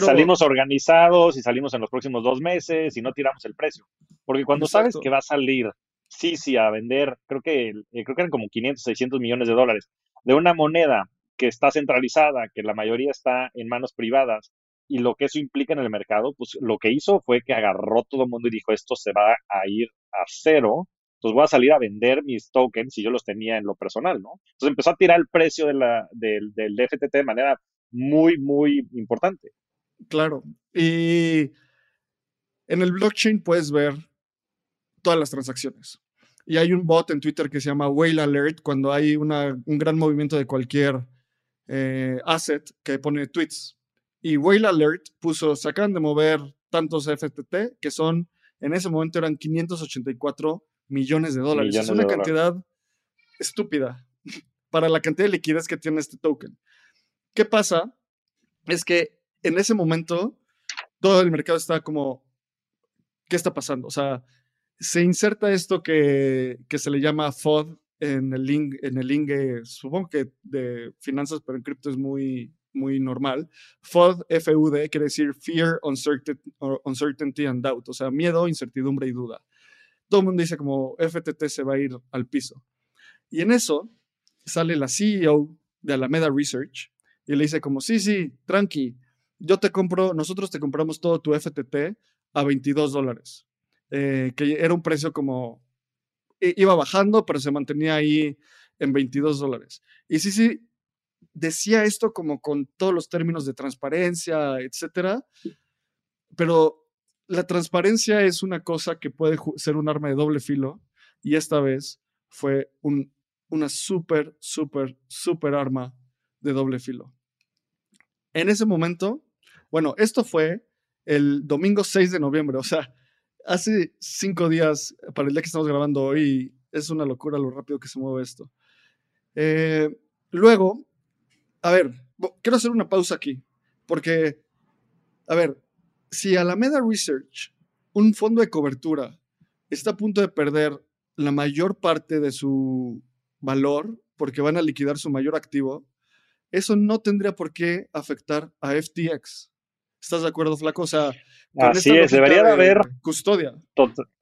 salimos organizados y salimos en los próximos dos meses y no tiramos el precio. Porque cuando sabes que va a salir sí, sí, a vender, creo que, eh, creo que eran como 500, 600 millones de dólares, de una moneda que está centralizada, que la mayoría está en manos privadas, y lo que eso implica en el mercado, pues lo que hizo fue que agarró todo el mundo y dijo, esto se va a ir a cero, entonces voy a salir a vender mis tokens si yo los tenía en lo personal, ¿no? Entonces empezó a tirar el precio de la, del, del FTT de manera muy, muy importante. Claro, y en el blockchain puedes ver todas las transacciones. Y hay un bot en Twitter que se llama Whale Alert cuando hay una, un gran movimiento de cualquier eh, asset que pone tweets. Y Whale Alert puso, se acaban de mover tantos FTT que son, en ese momento eran 584 millones de dólares. es una cantidad estúpida para la cantidad de liquidez que tiene este token. ¿Qué pasa? Es que en ese momento todo el mercado está como, ¿qué está pasando? O sea, se inserta esto que, se le llama FOD en el link, en el link, supongo que de finanzas, pero en cripto es muy, muy normal. FOD, FUD, quiere decir Fear, uncertainty and Doubt, o sea, miedo, incertidumbre y duda. Todo el mundo dice como FTT se va a ir al piso. Y en eso sale la CEO de Alameda Research y le dice como, sí, sí, tranqui, yo te compro, nosotros te compramos todo tu FTT a 22 dólares. Eh, que era un precio como, iba bajando, pero se mantenía ahí en 22 dólares. Y sí, sí, decía esto como con todos los términos de transparencia, etcétera, pero la transparencia es una cosa que puede ser un arma de doble filo y esta vez fue un, una súper, súper, súper arma de doble filo. En ese momento, bueno, esto fue el domingo 6 de noviembre, o sea, hace cinco días, para el día que estamos grabando hoy, es una locura lo rápido que se mueve esto. Eh, luego, a ver, quiero hacer una pausa aquí, porque, a ver, si Alameda Research, un fondo de cobertura, está a punto de perder la mayor parte de su valor porque van a liquidar su mayor activo, eso no tendría por qué afectar a FTX. ¿Estás de acuerdo, Flaco? O sea, Así es, debería de haber custodia.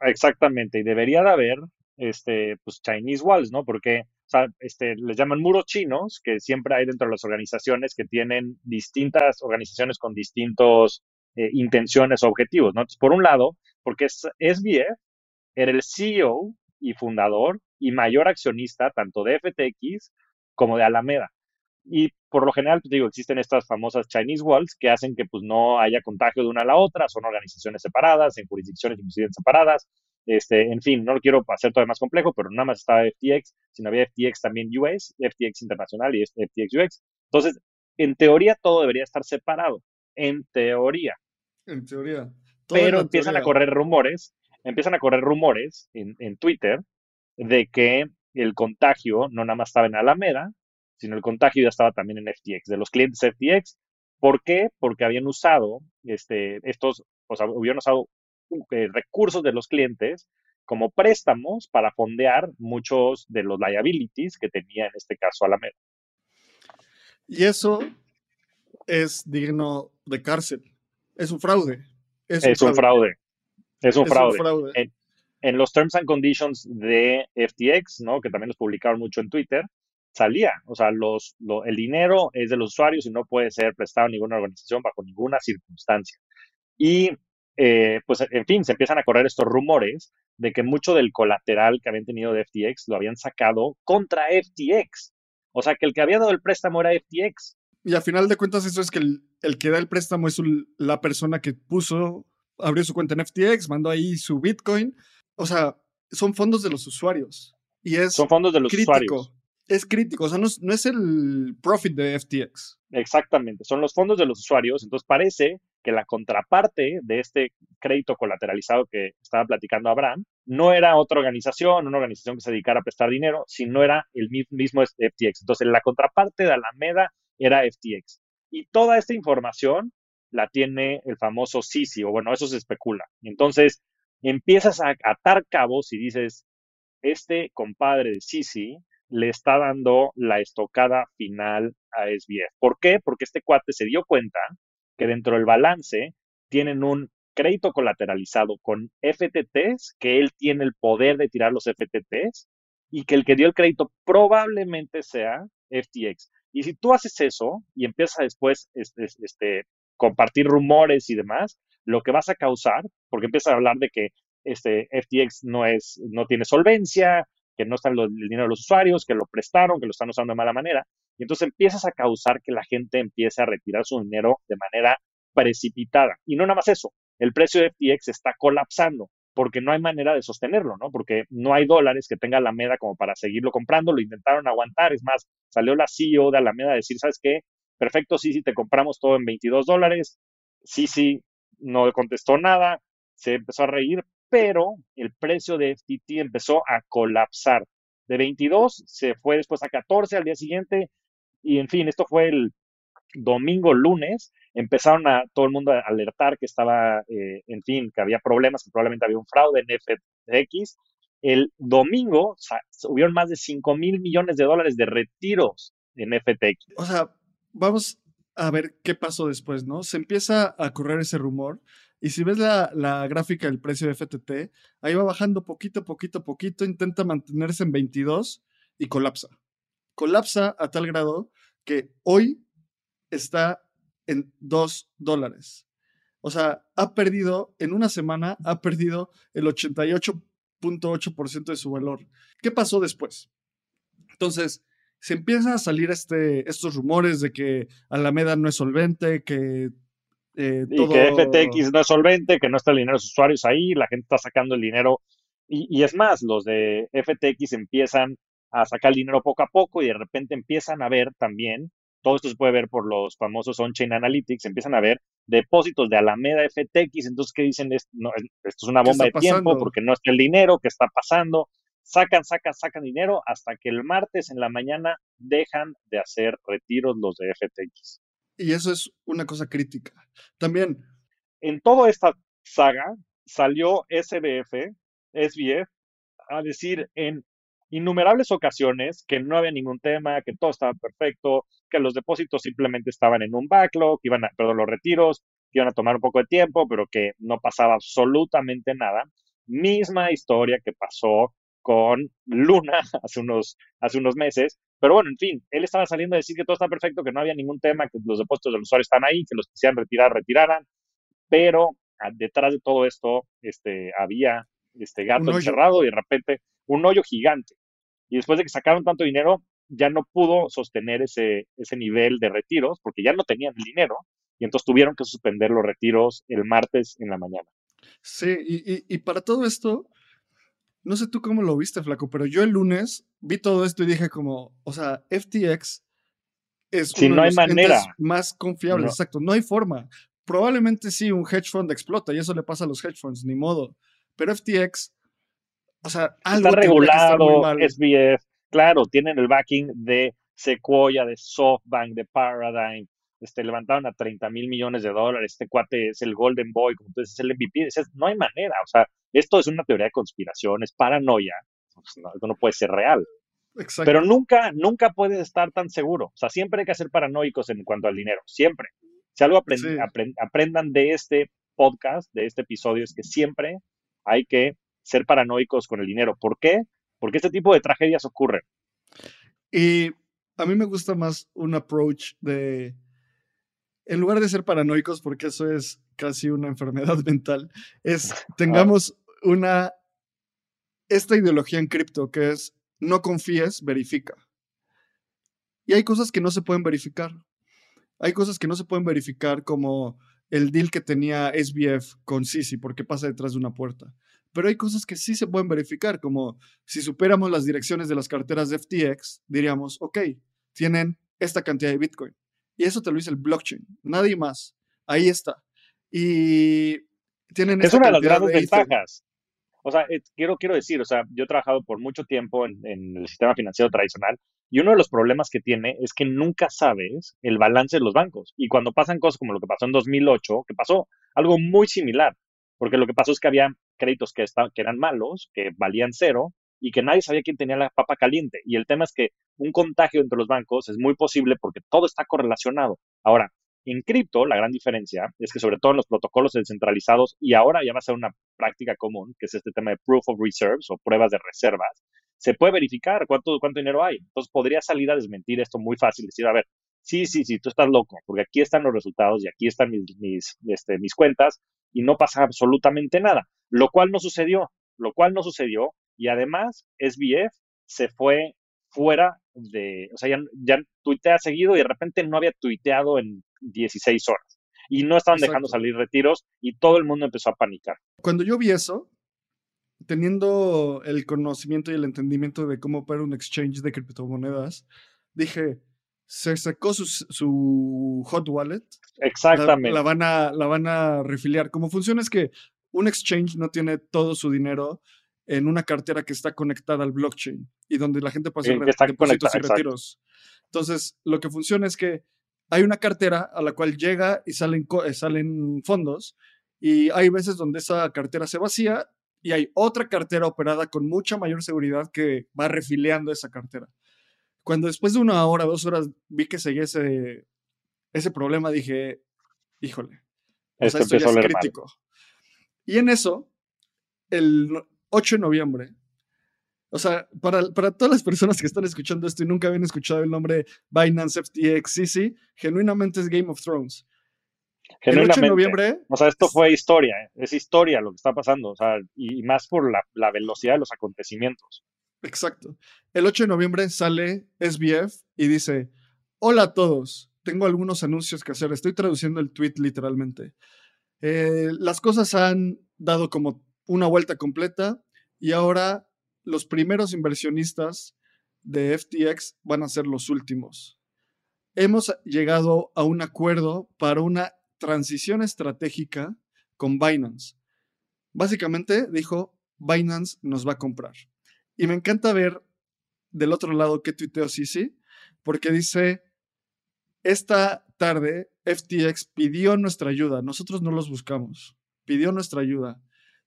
Exactamente, y debería de haber este, pues, Chinese Walls, ¿no? Porque o sea, este, les llaman muros chinos, que siempre hay dentro de las organizaciones que tienen distintas organizaciones con distintos eh, intenciones o objetivos, ¿no? por un lado, porque SBF era el CEO y fundador y mayor accionista tanto de FTX como de Alameda. Y por lo general, pues, digo, existen estas famosas Chinese Walls que hacen que pues no haya contagio de una a la otra, son organizaciones separadas, en jurisdicciones inclusive separadas, este, en fin, no lo quiero hacer todo más complejo, pero nada más estaba FTX, sino había FTX también US, FTX Internacional y FTX UX. Entonces, en teoría todo debería estar separado, en teoría. En teoría. pero empiezan a correr rumores, empiezan a correr rumores en, en Twitter de que el contagio no nada más estaba en Alameda, sino el contagio ya estaba también en FTX, de los clientes FTX. ¿Por qué? Porque habían usado este, estos, o sea, hubieran usado eh, recursos de los clientes como préstamos para fondear muchos de los liabilities que tenía en este caso Alameda. Y eso es digno de cárcel. Es un fraude. Es, un, fraude. Es un fraude. En, los terms and conditions de FTX, ¿no? que también los publicaron mucho en Twitter, salía. O sea, los, el dinero es de los usuarios y no puede ser prestado a ninguna organización bajo ninguna circunstancia. Y, eh, pues, en fin, se empiezan a correr estos rumores de que mucho del colateral que habían tenido de FTX lo habían sacado contra FTX. O sea, que el que había dado el préstamo era FTX. Y a final de cuentas, eso es que el, que da el préstamo es la persona que puso, abrió su cuenta en FTX, mandó ahí su Bitcoin. O sea, son fondos de los usuarios. Y es son fondos de los usuarios Es crítico, o sea, no es, el profit de FTX. Exactamente, son los fondos de los usuarios. Entonces parece que la contraparte de este crédito colateralizado que estaba platicando Abraham no era otra organización, una organización que se dedicara a prestar dinero, sino era el mismo FTX. Entonces la contraparte de Alameda era FTX. Y toda esta información la tiene el famoso Sisi, o bueno, eso se especula. Entonces empiezas a atar cabos y dices, este compadre de Sisi le está dando la estocada final a SBF. ¿Por qué? Porque este cuate se dio cuenta que dentro del balance tienen un crédito colateralizado con FTTs, que él tiene el poder de tirar los FTTs y que el que dio el crédito probablemente sea FTX. Y si tú haces eso y empiezas después este, este, compartir rumores y demás, lo que vas a causar, porque empiezas a hablar de que este FTX no es, no tiene solvencia, que no está el dinero de los usuarios, que lo prestaron, que lo están usando de mala manera. Y entonces empiezas a causar que la gente empiece a retirar su dinero de manera precipitada. Y no nada más eso, el precio de FTX está colapsando porque no hay manera de sostenerlo, ¿no? Porque no hay dólares que tenga Alameda como para seguirlo comprando, lo intentaron aguantar, es más, salió la CEO de Alameda a decir, ¿sabes qué? Perfecto, sí, sí, te compramos todo en 22 dólares, sí, sí, no contestó nada, se empezó a reír, pero el precio de FTT empezó a colapsar. De 22 se fue después a 14 al día siguiente, y en fin, esto fue el domingo, lunes, empezaron a todo el mundo a alertar que estaba, eh, en fin, que había problemas, que probablemente había un fraude en FTX. El domingo hubieron más de 5 mil millones de dólares de retiros en FTX. O sea, vamos a ver qué pasó después, ¿no? Se empieza a correr ese rumor y si ves la, la, gráfica del precio de FTT, ahí va bajando poquito, poquito, poquito, intenta mantenerse en 22 y colapsa. Colapsa a tal grado que hoy está en 2 dólares. O sea, ha perdido, en una semana, ha perdido el 88.8% de su valor. ¿Qué pasó después? Entonces, se empiezan a salir este, estos rumores de que Alameda no es solvente, que... Eh, y que FTX no es solvente, que no está el dinero de los usuarios ahí, la gente está sacando el dinero. Y, y es más, los de FTX empiezan a sacar el dinero poco a poco y de repente empiezan a ver también todo esto se puede ver por los famosos on-chain analytics, empiezan a ver depósitos de Alameda FTX, entonces ¿qué dicen? Esto, es una bomba de tiempo porque no está el dinero, ¿qué está pasando? Sacan, sacan, sacan dinero hasta que el martes en la mañana dejan de hacer retiros los de FTX. Y eso es una cosa crítica. También. En toda esta saga salió SBF, SBF, a decir en innumerables ocasiones que no había ningún tema, que todo estaba perfecto, que los depósitos simplemente estaban en un backlog, que iban a, perdón, los retiros, que iban a tomar un poco de tiempo, pero que no pasaba absolutamente nada. Misma historia que pasó con Luna hace unos, hace unos meses. Pero bueno, en fin, él estaba saliendo a decir que todo está perfecto, que no había ningún tema, que los depósitos del usuario están ahí, que los que quisieran retirar, retiraran. Pero ah, detrás de todo esto este, había este gato encerrado y de repente un hoyo gigante. Y después de que sacaron tanto dinero, ya no pudo sostener ese, ese nivel de retiros porque ya no tenían el dinero y entonces tuvieron que suspender los retiros el martes en la mañana. Sí, y, para todo esto, no sé tú cómo lo viste, Flaco, pero yo el lunes vi todo esto y dije como, o sea, FTX es si no hay manera. más confiable, exacto, no hay forma. Probablemente sí, un hedge fund explota y eso le pasa a los hedge funds, ni modo. Pero FTX o sea, algo está regulado, SBF, claro, tienen el backing de Sequoia, de SoftBank, de Paradigm, este, levantaron a 30 mil millones de dólares, este cuate es el Golden Boy, como tú dices, el MVP, no hay manera, o sea, esto es una teoría de conspiración, es paranoia, pues, no, no puede ser real. Exacto. Pero nunca, nunca puedes estar tan seguro, o sea, siempre hay que ser paranoicos en cuanto al dinero, siempre. Si algo aprendan de este podcast, de este episodio, es que siempre hay que ser paranoicos con el dinero. ¿Por qué? Porque este tipo de tragedias ocurren. Y a mí me gusta más un approach de, en lugar de ser paranoicos, porque eso es casi una enfermedad mental, es tengamos una, esta ideología en cripto que es no confíes, verifica. Y hay cosas que no se pueden verificar. Hay cosas que no se pueden verificar como el deal que tenía SBF con Sisi porque pasa detrás de una puerta. Pero hay cosas que sí se pueden verificar, como si superamos las direcciones de las carteras de FTX, diríamos, ok, tienen esta cantidad de Bitcoin. Y eso te lo dice el blockchain, nadie más. Ahí está. Y tienen... Es una de las grandes ventajas. O sea, quiero, quiero decir, o sea, yo he trabajado por mucho tiempo en, en, el sistema financiero tradicional y uno de los problemas que tiene es que nunca sabes el balance de los bancos. Y cuando pasan cosas como lo que pasó en 2008, que pasó algo muy similar, porque lo que pasó es que había créditos que, estaban, que eran malos, que valían cero, y que nadie sabía quién tenía la papa caliente. Y el tema es que un contagio entre los bancos es muy posible porque todo está correlacionado. Ahora, en cripto, la gran diferencia es que sobre todo en los protocolos descentralizados, y ahora ya va a ser una práctica común, que es este tema de proof of reserves o pruebas de reservas, se puede verificar cuánto, cuánto dinero hay. Entonces podría salir a desmentir esto muy fácil, decir, a ver, sí, sí, sí, tú estás loco, porque aquí están los resultados y aquí están mis, mis, este, mis cuentas y no pasa absolutamente nada, lo cual no sucedió, lo cual no sucedió y además SBF se fue fuera de, o sea, ya, ya tuitea seguido y de repente no había tuiteado en 16 horas y no estaban dejando salir retiros y todo el mundo empezó a panicar. Cuando yo vi eso, teniendo el conocimiento y el entendimiento de cómo opera un exchange de criptomonedas, dije, se sacó su, hot wallet. Exactamente. La, van a, la van a refiliar. Como funciona es que un exchange no tiene todo su dinero en una cartera que está conectada al blockchain y donde la gente puede hacer depósitos y retiros. Entonces, lo que funciona es que hay una cartera a la cual llega y salen, eh, salen fondos y hay veces donde esa cartera se vacía y hay otra cartera operada con mucha mayor seguridad que va refiliando esa cartera. Cuando después de una hora, dos horas vi que seguía ese, ese problema, dije, híjole, esto, ya es crítico. Y en eso, el 8 de noviembre, o sea, para, para, todas las personas que están escuchando esto y nunca habían escuchado el nombre Binance FTX, sí, sí, genuinamente es Game of Thrones. El 8 de noviembre. O sea, esto fue historia, ¿eh? es historia lo que está pasando, o sea, y más por la, la, velocidad de los acontecimientos. Exacto. El 8 de noviembre sale SBF y dice: Hola a todos, tengo algunos anuncios que hacer. Estoy traduciendo el tweet literalmente. Eh, las cosas han dado como una vuelta completa y ahora los primeros inversionistas de FTX van a ser los últimos. Hemos llegado a un acuerdo para una transición estratégica con Binance. Básicamente dijo, Binance nos va a comprar. Y me encanta ver del otro lado qué tuiteó Sisi, porque dice, esta tarde FTX pidió nuestra ayuda, nosotros no los buscamos, pidió nuestra ayuda.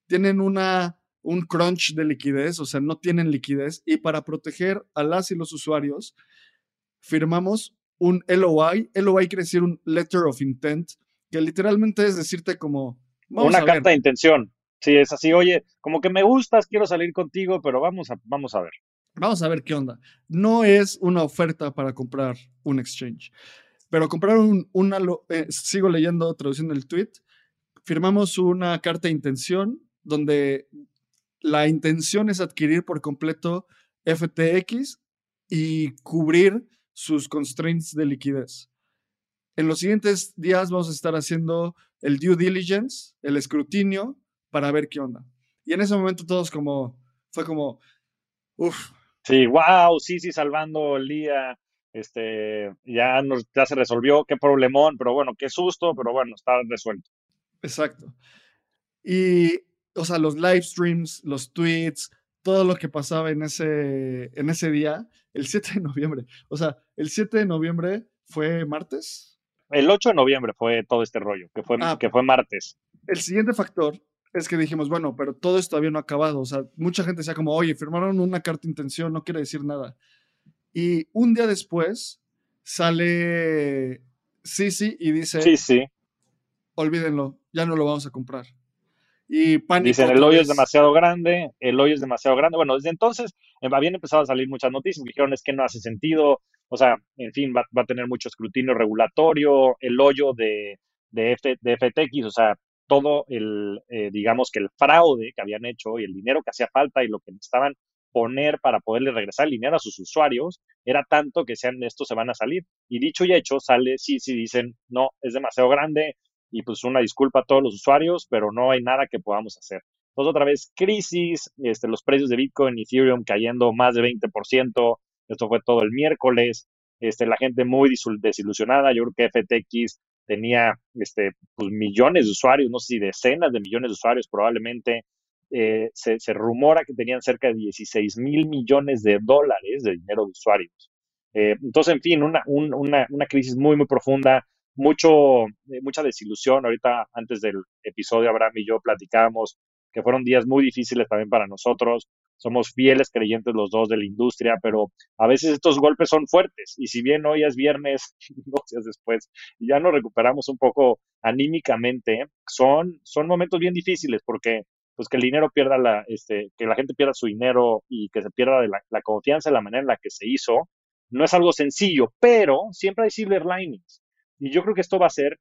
Tienen una, un crunch de liquidez, o sea, no tienen liquidez, y para proteger a las y los usuarios, firmamos un LOI. LOI quiere decir un Letter of Intent, que literalmente es decirte como... Una carta de intención. Sí, es así, oye, como que me gustas, quiero salir contigo, pero vamos a, vamos a ver. Vamos a ver qué onda. No es una oferta para comprar un exchange, pero comprar un, una, eh, sigo leyendo, traduciendo el tweet, firmamos una carta de intención donde la intención es adquirir por completo FTX y cubrir sus constraints de liquidez. En los siguientes días vamos a estar haciendo el due diligence, el escrutinio, para ver qué onda. Y en ese momento todos como, fue como, uff. Sí, wow, sí, sí, salvando el día. Este, ya, nos, ya se resolvió, qué problemón, pero bueno, qué susto, pero bueno, está resuelto. Exacto. Y, o sea, los live streams, los tweets, todo lo que pasaba en ese, en ese día, el 7 de noviembre. O sea, el 7 de noviembre fue martes. El 8 de noviembre fue todo este rollo, que fue, ah, que fue martes. El siguiente factor es que dijimos, bueno, pero todo esto todavía no ha acabado. O sea, mucha gente decía como, oye, firmaron una carta de intención, no quiere decir nada. Y un día después sale Sisi y dice, sí, sí. olvídenlo, ya no lo vamos a comprar. Y pánico. Dicen, el hoyo es demasiado grande, el hoyo es demasiado grande. Bueno, desde entonces eh, habían empezado a salir muchas noticias dijeron es que no hace sentido, o sea, en fin, va, a tener mucho escrutinio regulatorio, el hoyo de, de, FTX, o sea, todo el, eh, digamos que el fraude que habían hecho y el dinero que hacía falta y lo que necesitaban poner para poderle regresar el dinero a sus usuarios era tanto que sean estos se van a salir. Y dicho y hecho, sale, sí, sí, dicen, no, es demasiado grande, y pues una disculpa a todos los usuarios, pero no hay nada que podamos hacer. Entonces otra vez crisis, este, los precios de Bitcoin y Ethereum cayendo más de 20%, esto fue todo el miércoles, este, la gente muy desilusionada, yo creo que FTX tenía este, pues, millones de usuarios, no sé si decenas de millones de usuarios probablemente, eh, se, rumora que tenían cerca de 16 mil millones de dólares de dinero de usuarios. Eh, entonces, en fin, una, una, una, crisis muy, muy profunda, mucho, eh, mucha desilusión. Ahorita, antes del episodio, Abraham y yo platicábamos que fueron días muy difíciles también para nosotros. Somos fieles creyentes los dos de la industria, pero a veces estos golpes son fuertes. Y si bien hoy es viernes, dos días después, ya nos recuperamos un poco anímicamente, son, son momentos bien difíciles porque pues que el dinero pierda la, este, que la gente pierda su dinero y que se pierda de la, la confianza en la manera en la que se hizo, no es algo sencillo, pero siempre hay silver linings. Y yo creo que esto va a ser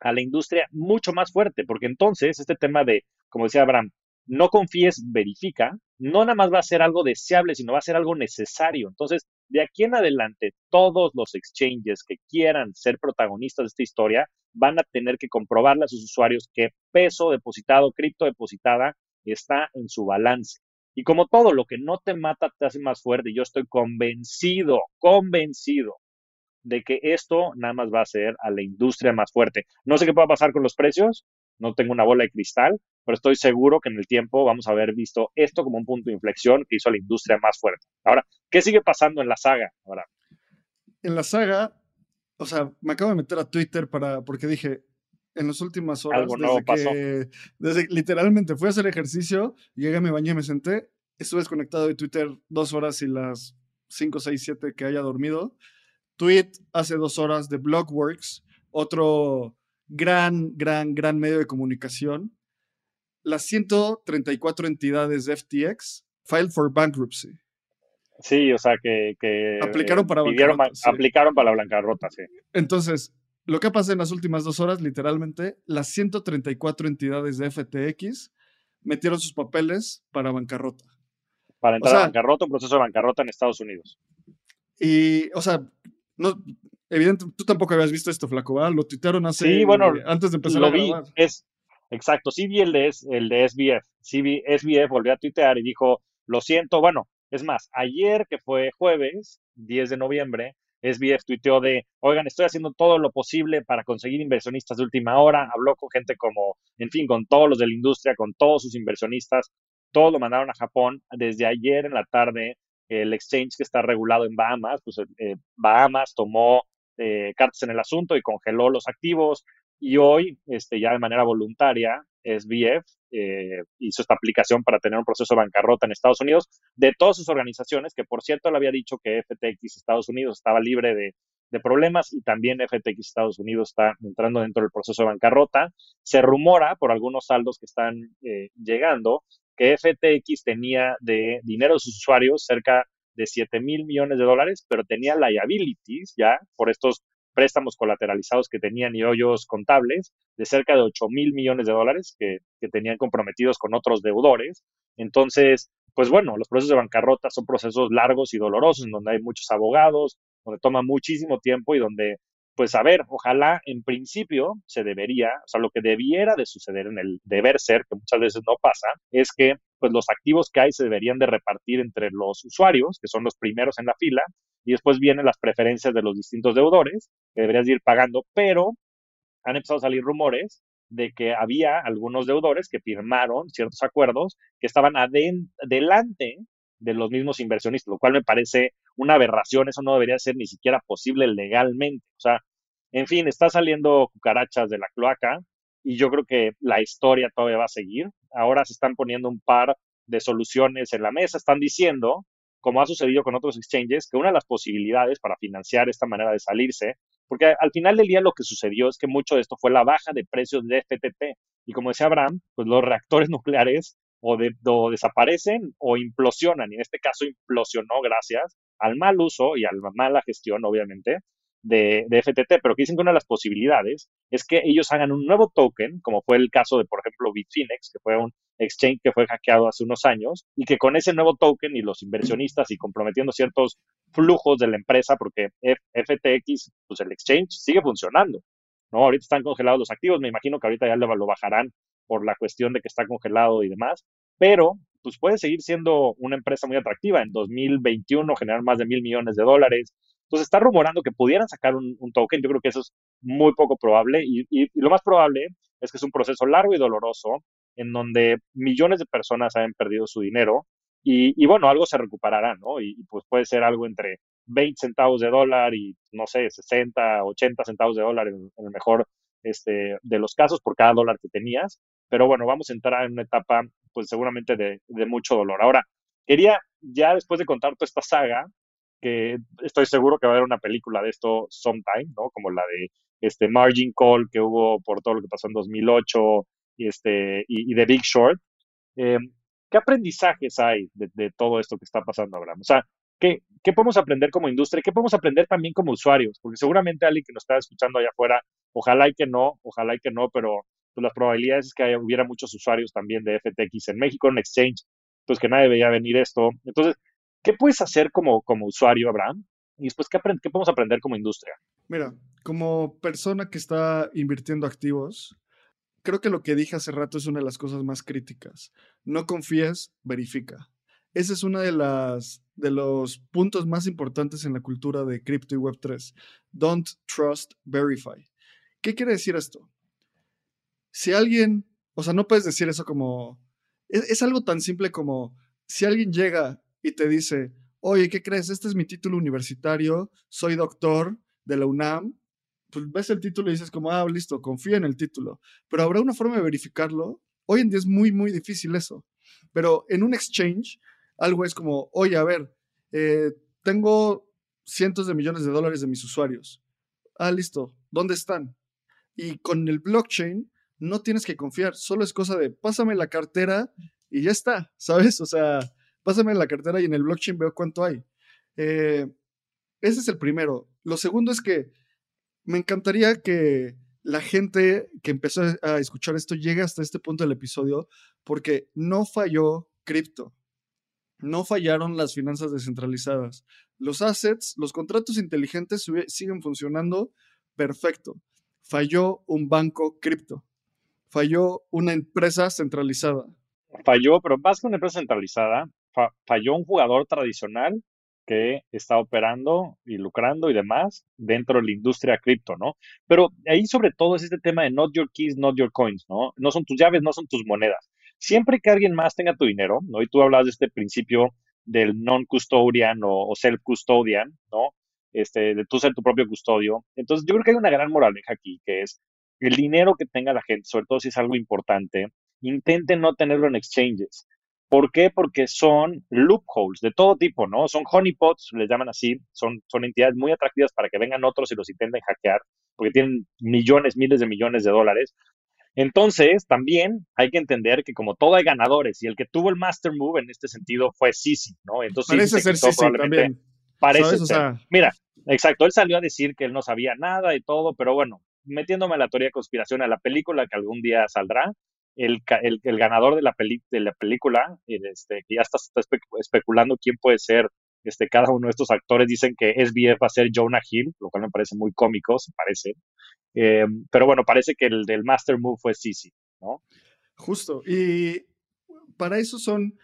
a la industria mucho más fuerte, porque entonces este tema de, como decía Abraham, no confíes, verifica, no nada más va a ser algo deseable, sino va a ser algo necesario. Entonces, de aquí en adelante, todos los exchanges que quieran ser protagonistas de esta historia van a tener que comprobarle a sus usuarios que peso depositado, cripto depositada, está en su balance. Y como todo, lo que no te mata te hace más fuerte. Yo estoy convencido, convencido de que esto nada más va a hacer a la industria más fuerte. No sé qué pueda pasar con los precios, no tengo una bola de cristal, pero estoy seguro que en el tiempo vamos a haber visto esto como un punto de inflexión que hizo a la industria más fuerte. Ahora, ¿qué sigue pasando en la saga? Ahora, en la saga, o sea, me acabo de meter a Twitter para, porque dije, en las últimas horas, Algo desde, pasó. que, desde literalmente fui a hacer ejercicio, llegué, me bañé, me senté, estuve desconectado de Twitter dos horas y las 5, 6, 7 que haya dormido. Tweet hace dos horas de Blockworks, otro gran, gran, gran medio de comunicación. Las 134 entidades de FTX filed for bankruptcy. Sí, o sea que... que aplicaron para bancarrota. Aplicaron para la bancarrota, sí. Entonces, lo que pasa en las últimas dos horas, literalmente, las 134 entidades de FTX metieron sus papeles para bancarrota. Para entrar a bancarrota, un proceso de bancarrota en Estados Unidos. Y, o sea, no, evidentemente, tú tampoco habías visto esto, Flaco, ¿verdad? Lo tuitearon hace, sí, bueno, antes de empezar lo a vi, es, exacto, sí vi el de, el de SBF, sí vi, SBF volvió a tuitear y dijo, lo siento, bueno, es más, ayer que fue jueves, 10 de noviembre, SBF tuiteó de, oigan, estoy haciendo todo lo posible para conseguir inversionistas de última hora, habló con gente como, en fin, con todos los de la industria, con todos sus inversionistas, todos lo mandaron a Japón. Desde ayer en la tarde, el exchange que está regulado en Bahamas, pues eh, Bahamas tomó eh, cartas en el asunto y congeló los activos. Y hoy, este, ya de manera voluntaria, SBF eh, hizo esta aplicación para tener un proceso de bancarrota en Estados Unidos de todas sus organizaciones, que por cierto le había dicho que FTX Estados Unidos estaba libre de, problemas y también FTX Estados Unidos está entrando dentro del proceso de bancarrota. Se rumora por algunos saldos que están llegando que FTX tenía de dinero de sus usuarios cerca de 7 mil millones de dólares, pero tenía liabilities ya por estos préstamos colateralizados que tenían y hoyos contables de cerca de 8 mil millones de dólares que, tenían comprometidos con otros deudores. Entonces, pues bueno, los procesos de bancarrota son procesos largos y dolorosos, en donde hay muchos abogados, donde toma muchísimo tiempo y donde, pues a ver, ojalá en principio se debería, o sea, lo que debiera de suceder en el deber ser, que muchas veces no pasa, es que pues los activos que hay se deberían de repartir entre los usuarios, que son los primeros en la fila, y después vienen las preferencias de los distintos deudores, que deberías ir pagando, pero han empezado a salir rumores de que había algunos deudores que firmaron ciertos acuerdos que estaban adelante de los mismos inversionistas, lo cual me parece una aberración, eso no debería ser ni siquiera posible legalmente. O sea, en fin, está saliendo cucarachas de la cloaca y yo creo que la historia todavía va a seguir. Ahora se están poniendo un par de soluciones en la mesa, están diciendo como ha sucedido con otros exchanges, que una de las posibilidades para financiar esta manera de salirse, porque al final del día lo que sucedió es que mucho de esto fue la baja de precios de FTT. Y como decía Abraham, pues los reactores nucleares o, desaparecen o implosionan. Y en este caso implosionó gracias al mal uso y a la mala gestión, obviamente, de, de, FTT, pero que dicen que una de las posibilidades es que ellos hagan un nuevo token, como fue el caso de, por ejemplo, Bitfinex, que fue un exchange que fue hackeado hace unos años, y que con ese nuevo token y los inversionistas y comprometiendo ciertos flujos de la empresa, porque FTX, pues el exchange sigue funcionando. ¿no? Ahorita están congelados los activos, me imagino que ahorita ya lo bajarán por la cuestión de que está congelado y demás, pero pues puede seguir siendo una empresa muy atractiva. En 2021 generar más de mil millones de dólares. Entonces está rumorando que pudieran sacar un, token. Yo creo que eso es muy poco probable y, lo más probable es que es un proceso largo y doloroso en donde millones de personas han perdido su dinero y, bueno, algo se recuperará, ¿no? Y, pues puede ser algo entre 20 centavos de dólar y, no sé, 60, 80 centavos de dólar en, el mejor este, de los casos por cada dólar que tenías. Pero bueno, vamos a entrar en una etapa, pues seguramente de, de mucho dolor. Ahora, quería, ya después de contar toda esta saga, que estoy seguro que va a haber una película de esto sometime, ¿no? Como la de este Margin Call que hubo por todo lo que pasó en 2008 y, este, y, The Big Short. Eh, ¿Qué aprendizajes hay de, todo esto que está pasando, Abraham? O sea, ¿qué, ¿qué, podemos aprender como industria? ¿Qué podemos aprender también como usuarios? Porque seguramente alguien que nos está escuchando allá afuera, ojalá y que no, ojalá y que no, pero pues, las probabilidades es que hubiera muchos usuarios también de FTX en México, en Exchange, pues que nadie veía venir esto. Entonces, ¿qué puedes hacer como, como usuario, Abraham? Y después, ¿qué, ¿qué podemos aprender como industria? Mira, como persona que está invirtiendo activos, creo que lo que dije hace rato es una de las cosas más críticas. No confíes, verifica. Ese es uno de, las, de los puntos más importantes en la cultura de cripto y Web3. Don't trust, verify. ¿Qué quiere decir esto? Si alguien, o sea, no puedes decir eso como, es, es algo tan simple como, si alguien llega y te dice, oye, ¿qué crees? Este es mi título universitario, soy doctor de la UNAM, pues ves el título y dices como, ah, listo, confía en el título. Pero habrá una forma de verificarlo. Hoy en día es muy, muy difícil eso. Pero en un exchange, algo es como, oye, a ver, eh, tengo cientos de millones de dólares de mis usuarios. Ah, listo, ¿dónde están? Y con el blockchain no tienes que confiar, solo es cosa de pásame la cartera y ya está, ¿sabes? O sea, pásame la cartera y en el blockchain veo cuánto hay. Eh, ese es el primero. Lo segundo es que me encantaría que la gente que empezó a escuchar esto llegue hasta este punto del episodio porque no falló cripto. No fallaron las finanzas descentralizadas. Los assets, los contratos inteligentes siguen funcionando perfecto. Falló un banco cripto. Falló una empresa centralizada. Falló, pero más que una empresa centralizada, falló un jugador tradicional que está operando y lucrando y demás dentro de la industria cripto, ¿no? Pero ahí sobre todo es este tema de not your keys, not your coins, ¿no? No son tus llaves, no son tus monedas. Siempre que alguien más tenga tu dinero, ¿no? Y tú hablas de este principio del non-custodian o, self-custodian, ¿no? Este, de tú ser tu propio custodio. Entonces, yo creo que hay una gran moraleja aquí, que es el dinero que tenga la gente, sobre todo si es algo importante, intente no tenerlo en exchanges. ¿Por qué? Porque son loopholes de todo tipo, ¿no? Son honeypots, les llaman así, son, son entidades muy atractivas para que vengan otros y los intenten hackear, porque tienen millones, miles de millones de dólares. Entonces, también hay que entender que como todo hay ganadores, y el que tuvo el master move en este sentido fue Sisi, ¿no? Entonces, parece ser Sisi también. Parece ser. Mira, exacto, él salió a decir que él no sabía nada y todo, pero bueno, metiéndome a la teoría de conspiración, a la película que algún día saldrá, el, el, ganador de la, peli, de la película, este, que ya está, especulando quién puede ser este, cada uno de estos actores, dicen que SBF va a ser Jonah Hill, lo cual me parece muy cómico, se parece. Eh, pero bueno, parece que el del Master Move fue Sisi, ¿no? Justo. Y para eso son.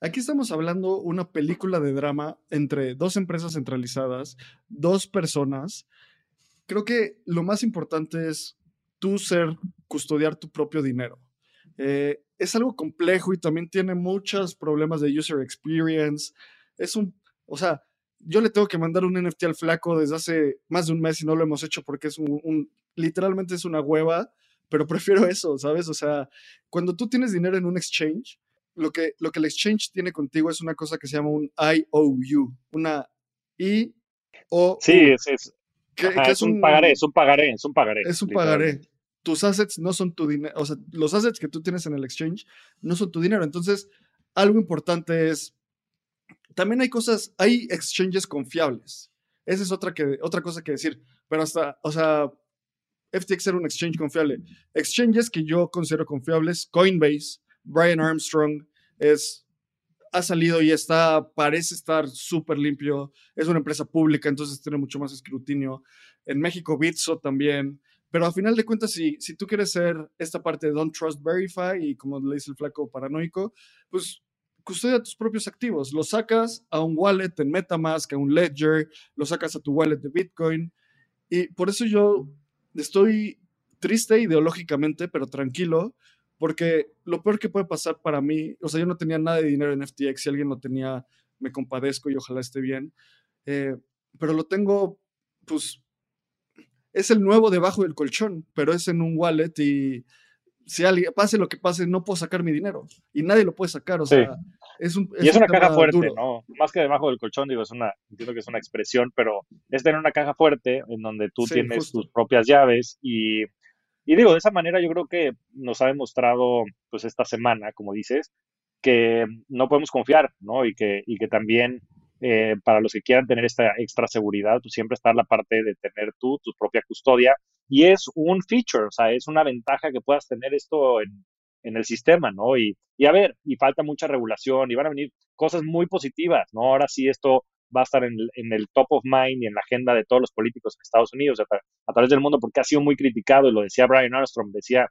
Aquí estamos hablando una película de drama entre dos empresas centralizadas, dos personas. Creo que lo más importante es tú ser, custodiar tu propio dinero. Eh, es algo complejo y también tiene muchos problemas de user experience. Es un, o sea, yo le tengo que mandar un NFT al flaco desde hace más de un mes y no lo hemos hecho porque es un, literalmente es una hueva, pero prefiero eso, ¿sabes? O sea, cuando tú tienes dinero en un exchange, lo que, lo que el exchange tiene contigo es una cosa que se llama un IOU, una I O. Sí, es, es, es, un, pagaré, es un pagaré, es un pagaré. Es un pagaré tus assets no son tu dinero, o sea, los assets que tú tienes en el exchange no son tu dinero. Entonces, algo importante es, también hay cosas, hay exchanges confiables. Esa es otra, que, otra cosa que decir, pero hasta, o sea, FTX era un exchange confiable. Exchanges que yo considero confiables, Coinbase, Brian Armstrong, es, ha salido y está, parece estar súper limpio. Es una empresa pública, entonces tiene mucho más escrutinio. En México, Bitso también. Pero a final de cuentas, si, si tú quieres ser esta parte de Don't Trust Verify y como le dice el flaco paranoico, pues custodia tus propios activos. Los sacas a un wallet en Metamask, a un Ledger, lo sacas a tu wallet de Bitcoin. Y por eso yo estoy triste ideológicamente, pero tranquilo, porque lo peor que puede pasar para mí, o sea, yo no tenía nada de dinero en FTX, si alguien lo tenía, me compadezco y ojalá esté bien, eh, pero lo tengo, pues, es el nuevo debajo del colchón, pero es en un wallet y si alguien, pase lo que pase, no puedo sacar mi dinero y nadie lo puede sacar, o sea, es un... y es una caja fuerte, ¿no? Más que debajo del colchón, digo, es una, entiendo que es una expresión, pero es tener una caja fuerte en donde tú tienes tus propias llaves y y digo, de esa manera yo creo que nos ha demostrado, pues esta semana, como dices, que no podemos confiar, ¿no? Y que, y que también eh, para los que quieran tener esta extra seguridad, pues siempre está la parte de tener tú tu propia custodia. Y es un feature, o sea, es una ventaja que puedas tener esto en, en el sistema, ¿no? Y, y a ver, y falta mucha regulación y van a venir cosas muy positivas, ¿no? Ahora sí esto va a estar en, el top of mind y en la agenda de todos los políticos en Estados Unidos a, través del mundo porque ha sido muy criticado y lo decía Brian Armstrong, decía,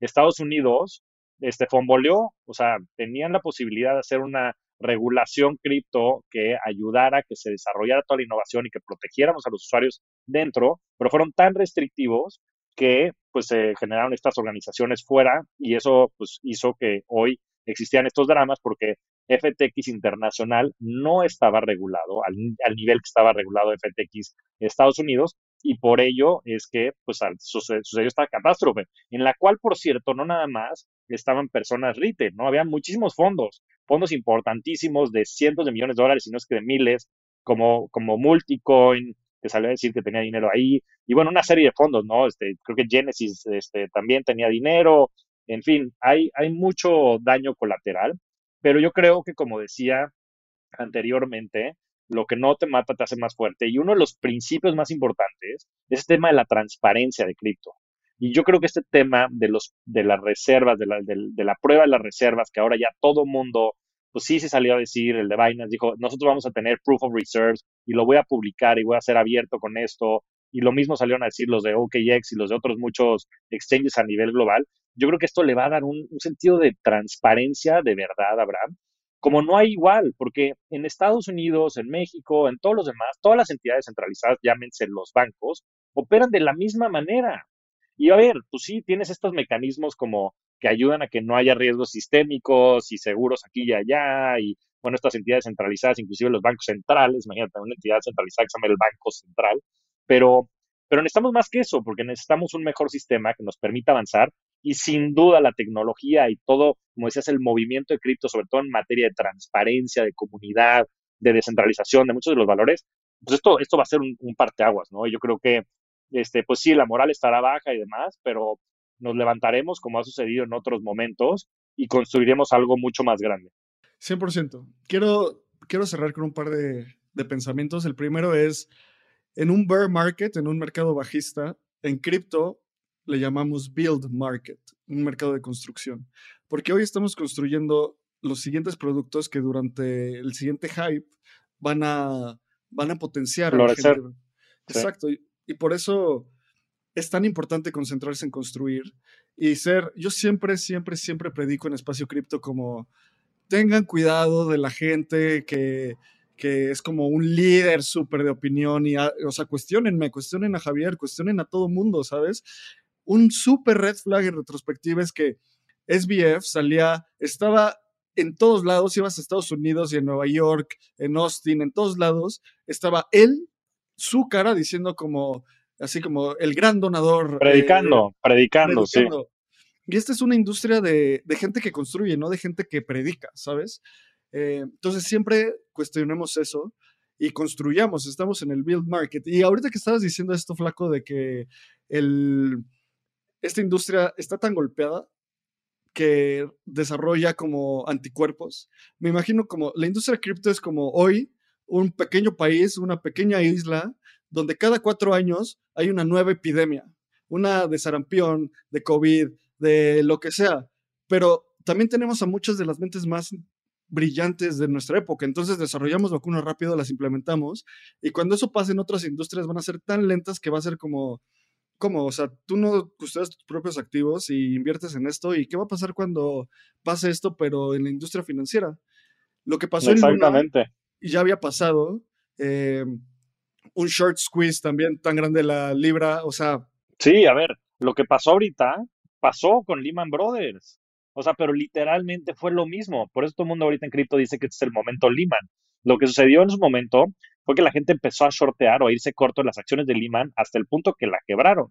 Estados Unidos este fonboleó, o sea, tenían la posibilidad de hacer una regulación cripto que ayudara a que se desarrollara toda la innovación y que protegiéramos a los usuarios dentro, pero fueron tan restrictivos que pues se generaron estas organizaciones fuera y eso pues hizo que hoy existían estos dramas porque FTX internacional no estaba regulado al, nivel que estaba regulado FTX Estados Unidos y por ello es que pues sucedió, esta catástrofe, en la cual, por cierto, no nada más estaban personas retail, ¿no? Había muchísimos fondos, fondos importantísimos de cientos de millones de dólares, y no es que de miles, como, como Multicoin, que salió a decir que tenía dinero ahí, y bueno, una serie de fondos, ¿no? Este, creo que Genesis este, también tenía dinero, en fin, hay, hay mucho daño colateral pero yo creo que, como decía anteriormente, lo que no te mata te hace más fuerte. Y uno de los principios más importantes es el tema de la transparencia de cripto. Y yo creo que este tema de, los, de las reservas, de la, de, la prueba de las reservas, que ahora ya todo mundo, pues sí se salió a decir, el de Binance dijo, nosotros vamos a tener proof of reserves y lo voy a publicar y voy a ser abierto con esto. Y lo mismo salieron a decir los de OKX y los de otros muchos exchanges a nivel global yo creo que esto le va a dar un, sentido de transparencia de verdad, Abraham, como no hay igual, porque en Estados Unidos, en México, en todos los demás, todas las entidades centralizadas, llámense los bancos, operan de la misma manera. Y a ver, pues sí, tienes estos mecanismos como que ayudan a que no haya riesgos sistémicos y seguros aquí y allá, y bueno, estas entidades centralizadas, inclusive los bancos centrales, imagínate una entidad centralizada que se llama el Banco Central, pero, pero necesitamos más que eso, porque necesitamos un mejor sistema que nos permita avanzar y sin duda la tecnología y todo, como decías, el movimiento de cripto, sobre todo en materia de transparencia, de comunidad, de descentralización, de muchos de los valores, pues esto, esto va a ser un, parteaguas, ¿no? Yo creo que, este, pues sí, la moral estará baja y demás, pero nos levantaremos como ha sucedido en otros momentos y construiremos algo mucho más grande. 100%. Quiero, quiero cerrar con un par de, de pensamientos. El primero es, en un bear market, en un mercado bajista, en cripto, le llamamos build market, un mercado de construcción. Porque hoy estamos construyendo los siguientes productos que durante el siguiente hype van a, van a potenciar. A Exacto. Y, por eso es tan importante concentrarse en construir y ser, yo siempre, siempre, siempre predico en espacio cripto como tengan cuidado de la gente que, que es como un líder súper de opinión y, o sea, cuestionenme, cuestionen a Javier, cuestionen a todo mundo, ¿sabes? un super red flag en retrospectiva es que SBF salía, estaba en todos lados, ibas a Estados Unidos y en Nueva York, en Austin, en todos lados, estaba él, su cara diciendo como, así como el gran donador. Predicando, eh, predicando, sí. Y esta es una industria de, gente que construye, no de gente que predica, ¿sabes? Eh, entonces siempre cuestionemos eso y construyamos, estamos en el build market. Y ahorita que estabas diciendo esto, flaco, de que el, esta industria está tan golpeada que desarrolla como anticuerpos. Me imagino como la industria cripto es como hoy un pequeño país, una pequeña isla, donde cada cuatro años hay una nueva epidemia, una de sarampión, de COVID, de lo que sea. Pero también tenemos a muchas de las mentes más brillantes de nuestra época. Entonces desarrollamos vacunas rápido, las implementamos y cuando eso pase en otras industrias van a ser tan lentas que va a ser como ¿cómo? O sea, tú no custodias tus propios activos y inviertes en esto. ¿Y qué va a pasar cuando pase esto, pero en la industria financiera? Lo que pasó Exactamente. en y ya había pasado. Eh, un short squeeze también tan grande la libra, o sea. Sí, a ver, lo que pasó ahorita pasó con Lehman Brothers. O sea, pero literalmente fue lo mismo. Por eso todo el mundo ahorita en cripto dice que este es el momento Lehman. Lo que sucedió en su momento fue que la gente empezó a shortear o a irse corto en las acciones de Lehman hasta el punto que la quebraron.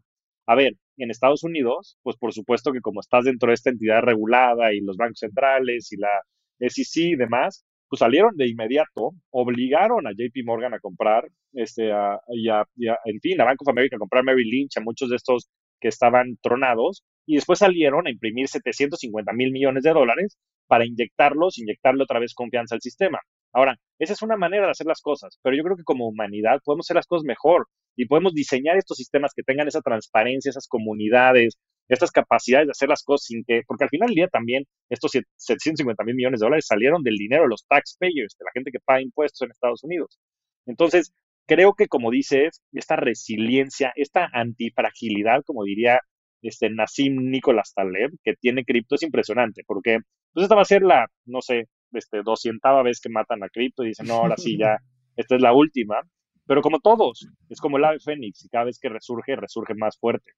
A ver, en Estados Unidos, pues por supuesto que como estás dentro de esta entidad regulada y los bancos centrales y la SEC y demás, pues salieron de inmediato, obligaron a JP Morgan a comprar, este, a, y, a, en fin, a Bank of America a comprar Mary Lynch, a muchos de estos que estaban tronados, y después salieron a imprimir 750 mil millones de dólares para inyectarlos, inyectarle otra vez confianza al sistema. Ahora, esa es una manera de hacer las cosas, pero yo creo que como humanidad podemos hacer las cosas mejor y podemos diseñar estos sistemas que tengan esa transparencia, esas comunidades, estas capacidades de hacer las cosas sin que, porque al final del día también estos 750 mil millones de dólares salieron del dinero de los taxpayers, de la gente que paga impuestos en Estados Unidos. Entonces, creo que como dices, esta resiliencia, esta antifragilidad, como diría este Nassim Nicolás Taleb, que tiene cripto, es impresionante, porque pues esta va a ser la, no sé, este, doscientava vez que matan a cripto y dicen, no, ahora sí ya, esta es la última. Pero como todos, es como el ave fénix y cada vez que resurge, resurge más fuerte.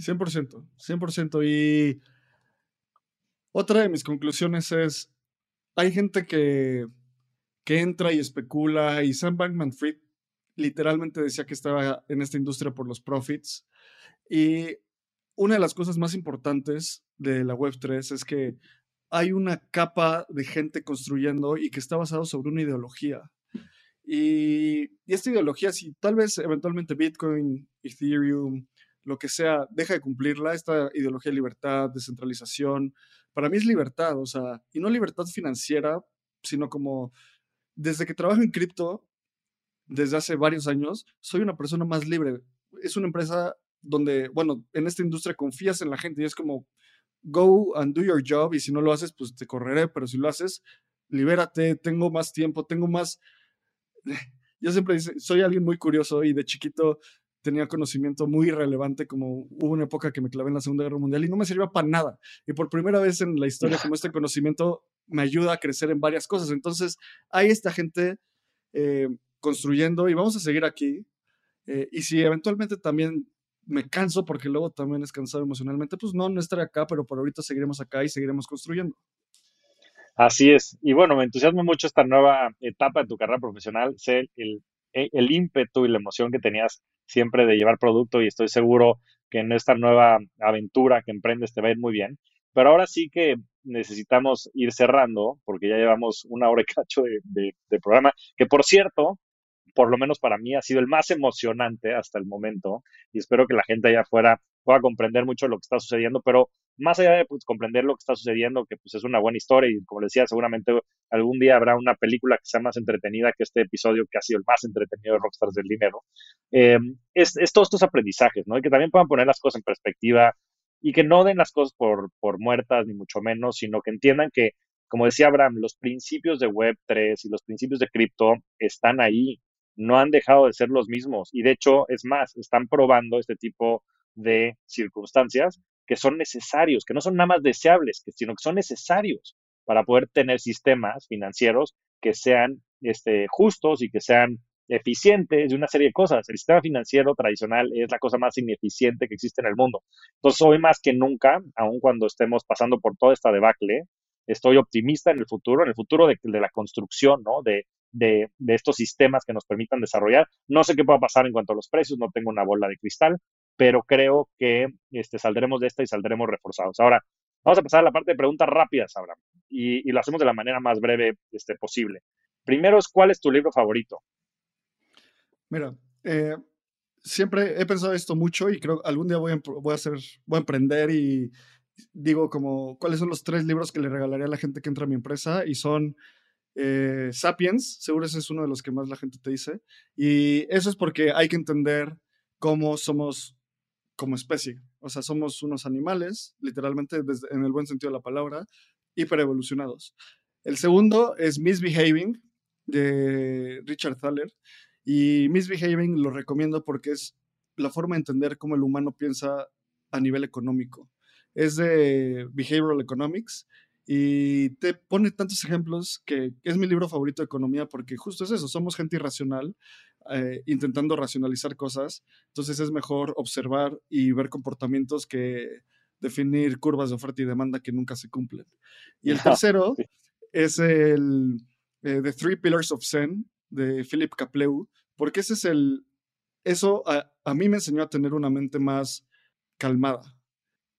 100%, 100%. Y otra de mis conclusiones es, hay gente que, que entra y especula y Sam Bankman Fried literalmente decía que estaba en esta industria por los profits. Y una de las cosas más importantes de la Web3 es que hay una capa de gente construyendo y que está basado sobre una ideología. Y, esta ideología, si tal vez eventualmente Bitcoin, Ethereum, lo que sea, deja de cumplirla, esta ideología de libertad, descentralización, para mí es libertad, o sea, y no libertad financiera, sino como desde que trabajo en cripto, desde hace varios años, soy una persona más libre. Es una empresa donde, bueno, en esta industria confías en la gente y es como, go and do your job y si no lo haces, pues te correré, pero si lo haces, libérate, tengo más tiempo, tengo más... Yo siempre soy alguien muy curioso y de chiquito tenía conocimiento muy relevante, como hubo una época que me clavé en la Segunda Guerra Mundial y no me servía para nada. Y por primera vez en la historia, como este conocimiento me ayuda a crecer en varias cosas. Entonces, hay esta gente eh, construyendo y vamos a seguir aquí. Eh, y si eventualmente también me canso porque luego también es cansado emocionalmente, pues no, no estaré acá, pero por ahorita seguiremos acá y seguiremos construyendo. Así es. Y bueno, me entusiasma mucho esta nueva etapa de tu carrera profesional, sé el, el ímpetu y la emoción que tenías siempre de llevar producto y estoy seguro que en esta nueva aventura que emprendes te va a ir muy bien. Pero ahora sí que necesitamos ir cerrando porque ya llevamos una hora y cacho de, de programa, que por cierto, por lo menos para mí, ha sido el más emocionante hasta el momento y espero que la gente allá afuera pueda comprender mucho lo que está sucediendo, pero más allá de pues, comprender lo que está sucediendo, que pues es una buena historia y como decía, seguramente algún día habrá una película que sea más entretenida que este episodio que ha sido el más entretenido de Rockstars del Dinero, eh, es, todos estos aprendizajes, ¿no? Y que también puedan poner las cosas en perspectiva y que no den las cosas por, por muertas, ni mucho menos, sino que entiendan que, como decía Abraham, los principios de Web3 y los principios de cripto están ahí no han dejado de ser los mismos y de hecho es más, están probando este tipo de circunstancias que son necesarios, que no son nada más deseables, sino que son necesarios para poder tener sistemas financieros que sean este, justos y que sean eficientes de una serie de cosas. El sistema financiero tradicional es la cosa más ineficiente que existe en el mundo. Entonces, hoy más que nunca, aun cuando estemos pasando por toda esta debacle, estoy optimista en el futuro, en el futuro de, de la construcción, ¿no? De, de, estos sistemas que nos permitan desarrollar. No sé qué va a pasar en cuanto a los precios, no tengo una bola de cristal, pero creo que este, saldremos de esta y saldremos reforzados. Ahora, vamos a pasar a la parte de preguntas rápidas, Abraham, y, lo hacemos de la manera más breve este, posible. Primero ¿cuál es tu libro favorito? Mira, eh, siempre he pensado esto mucho y creo que algún día voy a, hacer, voy a emprender y digo como, ¿cuáles son los tres libros que le regalaría a la gente que entra a mi empresa? Y son eh, Sapiens, seguro ese es uno de los que más la gente te dice. Y eso es porque hay que entender cómo somos como especie. O sea, somos unos animales, literalmente en el buen sentido de la palabra, hiperevolucionados. El segundo es Misbehaving de Richard Thaler. Y Misbehaving lo recomiendo porque es la forma de entender cómo el humano piensa a nivel económico. Es de Behavioral Economics y te pone tantos ejemplos que es mi libro favorito de economía porque justo es eso, somos gente irracional eh, intentando racionalizar cosas, entonces es mejor observar y ver comportamientos que definir curvas de oferta y demanda que nunca se cumplen. Y el tercero es el eh, The Three Pillars of Zen de Philip Kapleu, porque ese es el, eso a, a mí me enseñó a tener una mente más calmada.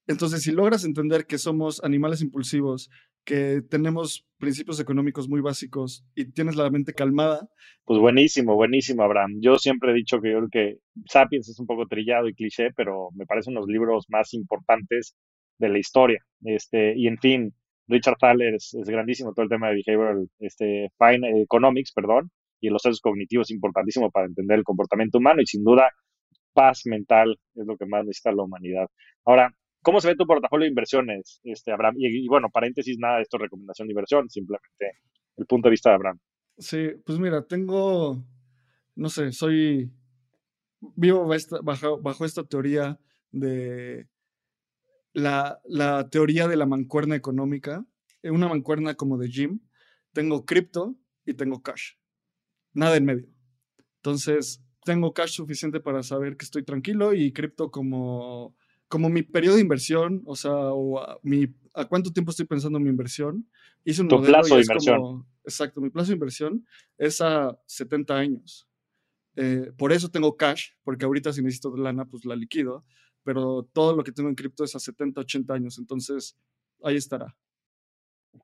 Entonces, si logras entender que somos animales impulsivos, que tenemos principios económicos muy básicos y tienes la mente calmada. Pues buenísimo, buenísimo, Abraham. Yo siempre he dicho que yo creo que Sapiens es un poco trillado y cliché, pero me parecen los libros más importantes de la historia. Este, y en fin, Richard Thaler es, grandísimo todo el tema de behavioral este, fine, economics, perdón, y los procesos cognitivos es importantísimo para entender el comportamiento humano y sin duda paz mental es lo que más necesita la humanidad. Ahora, ¿cómo se ve tu portafolio de inversiones, este, Abraham? Y, bueno, paréntesis, nada de esto es recomendación de inversión, simplemente el punto de vista de Abraham. Sí, pues mira, tengo, no sé, soy, vivo bajo, esta teoría de la, la, teoría de la mancuerna económica, una mancuerna como de Jim. Tengo cripto y tengo cash. Nada en medio. Entonces, tengo cash suficiente para saber que estoy tranquilo y cripto como, como mi periodo de inversión, o sea, o a, mi, a cuánto tiempo estoy pensando en mi inversión. Hice un tu plazo de inversión. exacto, mi plazo de inversión es a 70 años. Eh, por eso tengo cash, porque ahorita si necesito lana, pues la liquido, pero todo lo que tengo en cripto es a 70, 80 años, entonces ahí estará.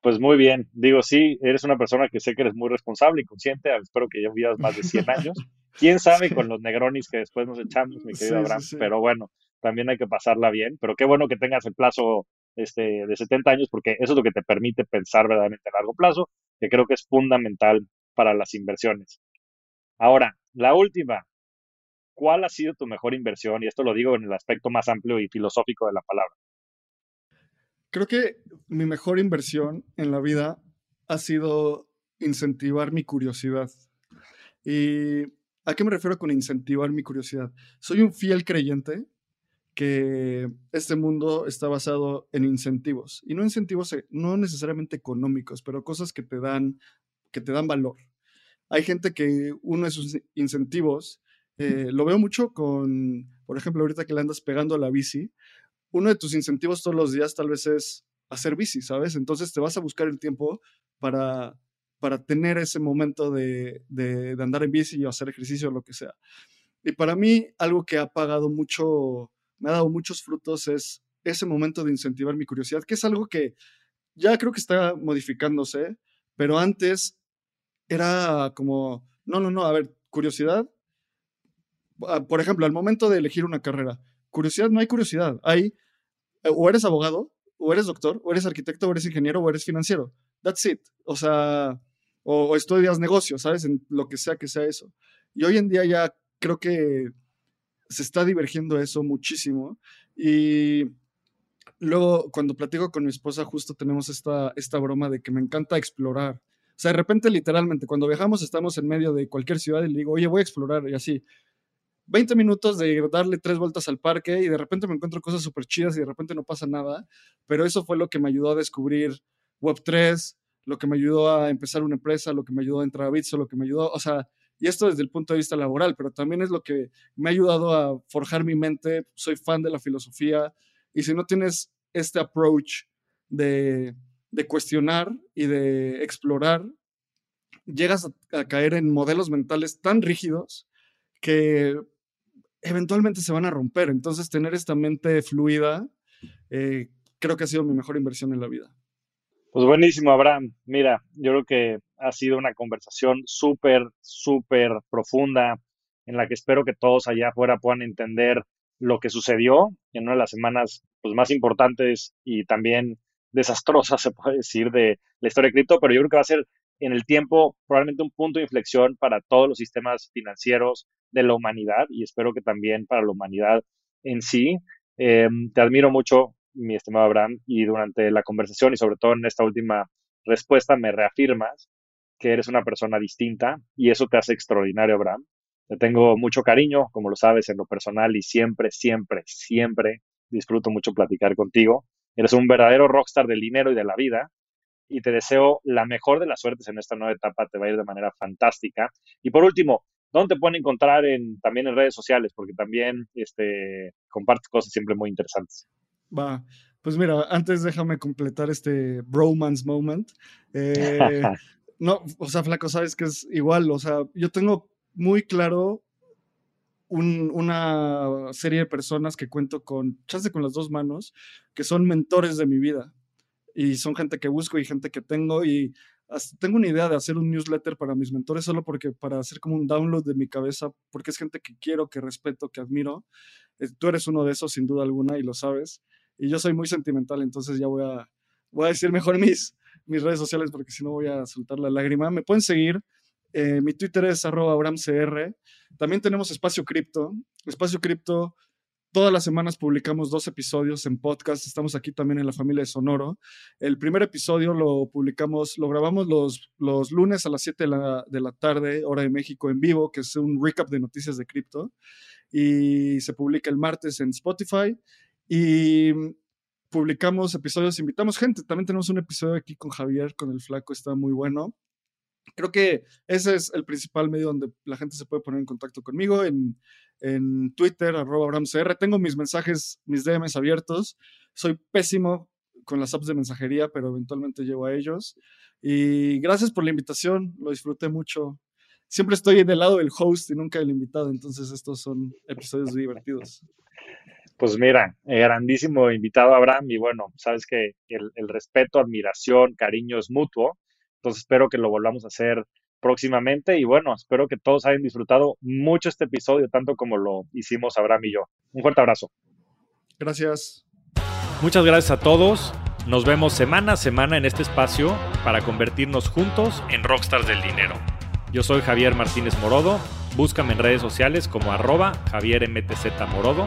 Pues muy bien, digo, sí, eres una persona que sé que eres muy responsable y consciente, espero que ya vivas más de 100 años. ¿Quién sabe con los negronis que después nos echamos, mi querido Abraham? pero bueno, también hay que pasarla bien, pero qué bueno que tengas el plazo este, de 70 años porque eso es lo que te permite pensar verdaderamente a largo plazo, que creo que es fundamental para las inversiones. Ahora, la última, ¿cuál ha sido tu mejor inversión? Y esto lo digo en el aspecto más amplio y filosófico de la palabra. Creo que mi mejor inversión en la vida ha sido incentivar mi curiosidad. ¿Y a qué me refiero con incentivar mi curiosidad? Soy un fiel creyente que este mundo está basado en incentivos y no incentivos eh, no necesariamente económicos, pero cosas que te dan que te dan valor. Hay gente que uno de sus incentivos eh, lo veo mucho con, por ejemplo, ahorita que le andas pegando a la bici, uno de tus incentivos todos los días tal vez es hacer bici, ¿sabes? Entonces te vas a buscar el tiempo para, para tener ese momento de, de, andar en bici o hacer ejercicio o lo que sea. Y para mí, algo que ha pagado mucho, me ha dado muchos frutos es ese momento de incentivar mi curiosidad, que es algo que ya creo que está modificándose, pero antes era como, no, no, no, a ver, curiosidad. Ah, por ejemplo, al momento de elegir una carrera, curiosidad, no hay curiosidad. Hay, eh, o eres abogado, o eres doctor, o eres arquitecto, o eres ingeniero, o eres financiero. That's it. O sea, o, estudias negocios, ¿sabes? En lo que sea que sea eso. Y hoy en día ya creo que se está divergiendo eso muchísimo. Y luego, cuando platico con mi esposa, justo tenemos esta, esta broma de que me encanta explorar. O sea, de repente, literalmente, cuando viajamos, estamos en medio de cualquier ciudad y le digo, oye, voy a explorar, y así. 20 minutos de darle tres vueltas al parque y de repente me encuentro cosas súper chidas y de repente no pasa nada, pero eso fue lo que me ayudó a descubrir Web3, lo que me ayudó a empezar una empresa, lo que me ayudó a entrar a Bitso, lo que me ayudó, o sea, y esto desde el punto de vista laboral, pero también es lo que me ha ayudado a forjar mi mente, soy fan de la filosofía, y si no tienes este approach de, cuestionar y de explorar, llegas a, a caer en modelos mentales tan rígidos que eventualmente se van a romper. Entonces, tener esta mente fluida, eh, creo que ha sido mi mejor inversión en la vida. Pues buenísimo, Abraham. Mira, yo creo que ha sido una conversación súper, súper profunda en la que espero que todos allá afuera puedan entender lo que sucedió en una de las semanas pues, más importantes y también desastrosas, se puede decir, de la historia de cripto, pero yo creo que va a ser en el tiempo probablemente un punto de inflexión para todos los sistemas financieros de la humanidad y espero que también para la humanidad en sí. Em, te admiro mucho, mi estimado Abraham, y durante la conversación y sobre todo en esta última respuesta me reafirmas que eres una persona distinta y eso te hace extraordinario, Abraham. Le tengo mucho cariño, como lo sabes, en lo personal y siempre, siempre, siempre disfruto mucho platicar contigo. Eres un verdadero rockstar del dinero y de la vida y te deseo la mejor de las suertes en esta nueva etapa. Te va a ir de manera fantástica. Y por último, ¿dónde te pueden encontrar en, también en redes sociales? Porque también este, compartes cosas siempre muy interesantes. Va, pues mira, antes déjame completar este bromance moment. Eh, no, o sea, flaco, sabes que es igual, o sea, yo tengo muy claro una serie de personas que cuento con, chance con las dos manos, que son mentores de mi vida. Y son gente que busco y gente que tengo. Y tengo una idea de hacer un newsletter para mis mentores solo porque para hacer como un download de mi cabeza, porque es gente que quiero, que respeto, que admiro. Eh, tú eres uno de esos, sin duda alguna, y lo sabes. Y yo soy muy sentimental, entonces ya voy a, voy a decir mejor mis, mis redes sociales porque si no voy a soltar la lágrima. Me pueden seguir eh, mi Twitter es abramcr. También tenemos Espacio Cripto. Espacio Cripto, todas las semanas publicamos dos episodios en podcast. Estamos aquí también en la familia de Sonoro. El primer episodio lo publicamos, lo grabamos los, los lunes a las 7 de la, de la tarde, hora de México, en vivo, que es un recap de noticias de cripto. Y se publica el martes en Spotify. Y publicamos episodios, invitamos gente. También tenemos un episodio aquí con Javier, con el flaco, está muy bueno creo que ese es el principal medio donde la gente se puede poner en contacto conmigo, en, en Twitter, arroba AbramCR. Tengo mis mensajes, mis DMs abiertos. Soy pésimo con las apps de mensajería, pero eventualmente llego a ellos. Y gracias por la invitación, lo disfruté mucho. Siempre estoy del lado del host y nunca del invitado, entonces estos son episodios divertidos. Pues mira, grandísimo invitado Abraham y bueno, sabes que el, el respeto, admiración, cariño es mutuo entonces espero que lo volvamos a hacer próximamente y bueno, espero que todos hayan disfrutado mucho este episodio, tanto como lo hicimos Abraham y yo. Un fuerte abrazo. Gracias. Muchas gracias a todos. Nos vemos semana a semana en este espacio para convertirnos juntos en rockstars del dinero. Yo soy Javier Martínez Morodo. Búscame en redes sociales como arroba Javier MTZ Morodo.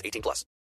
18 plus.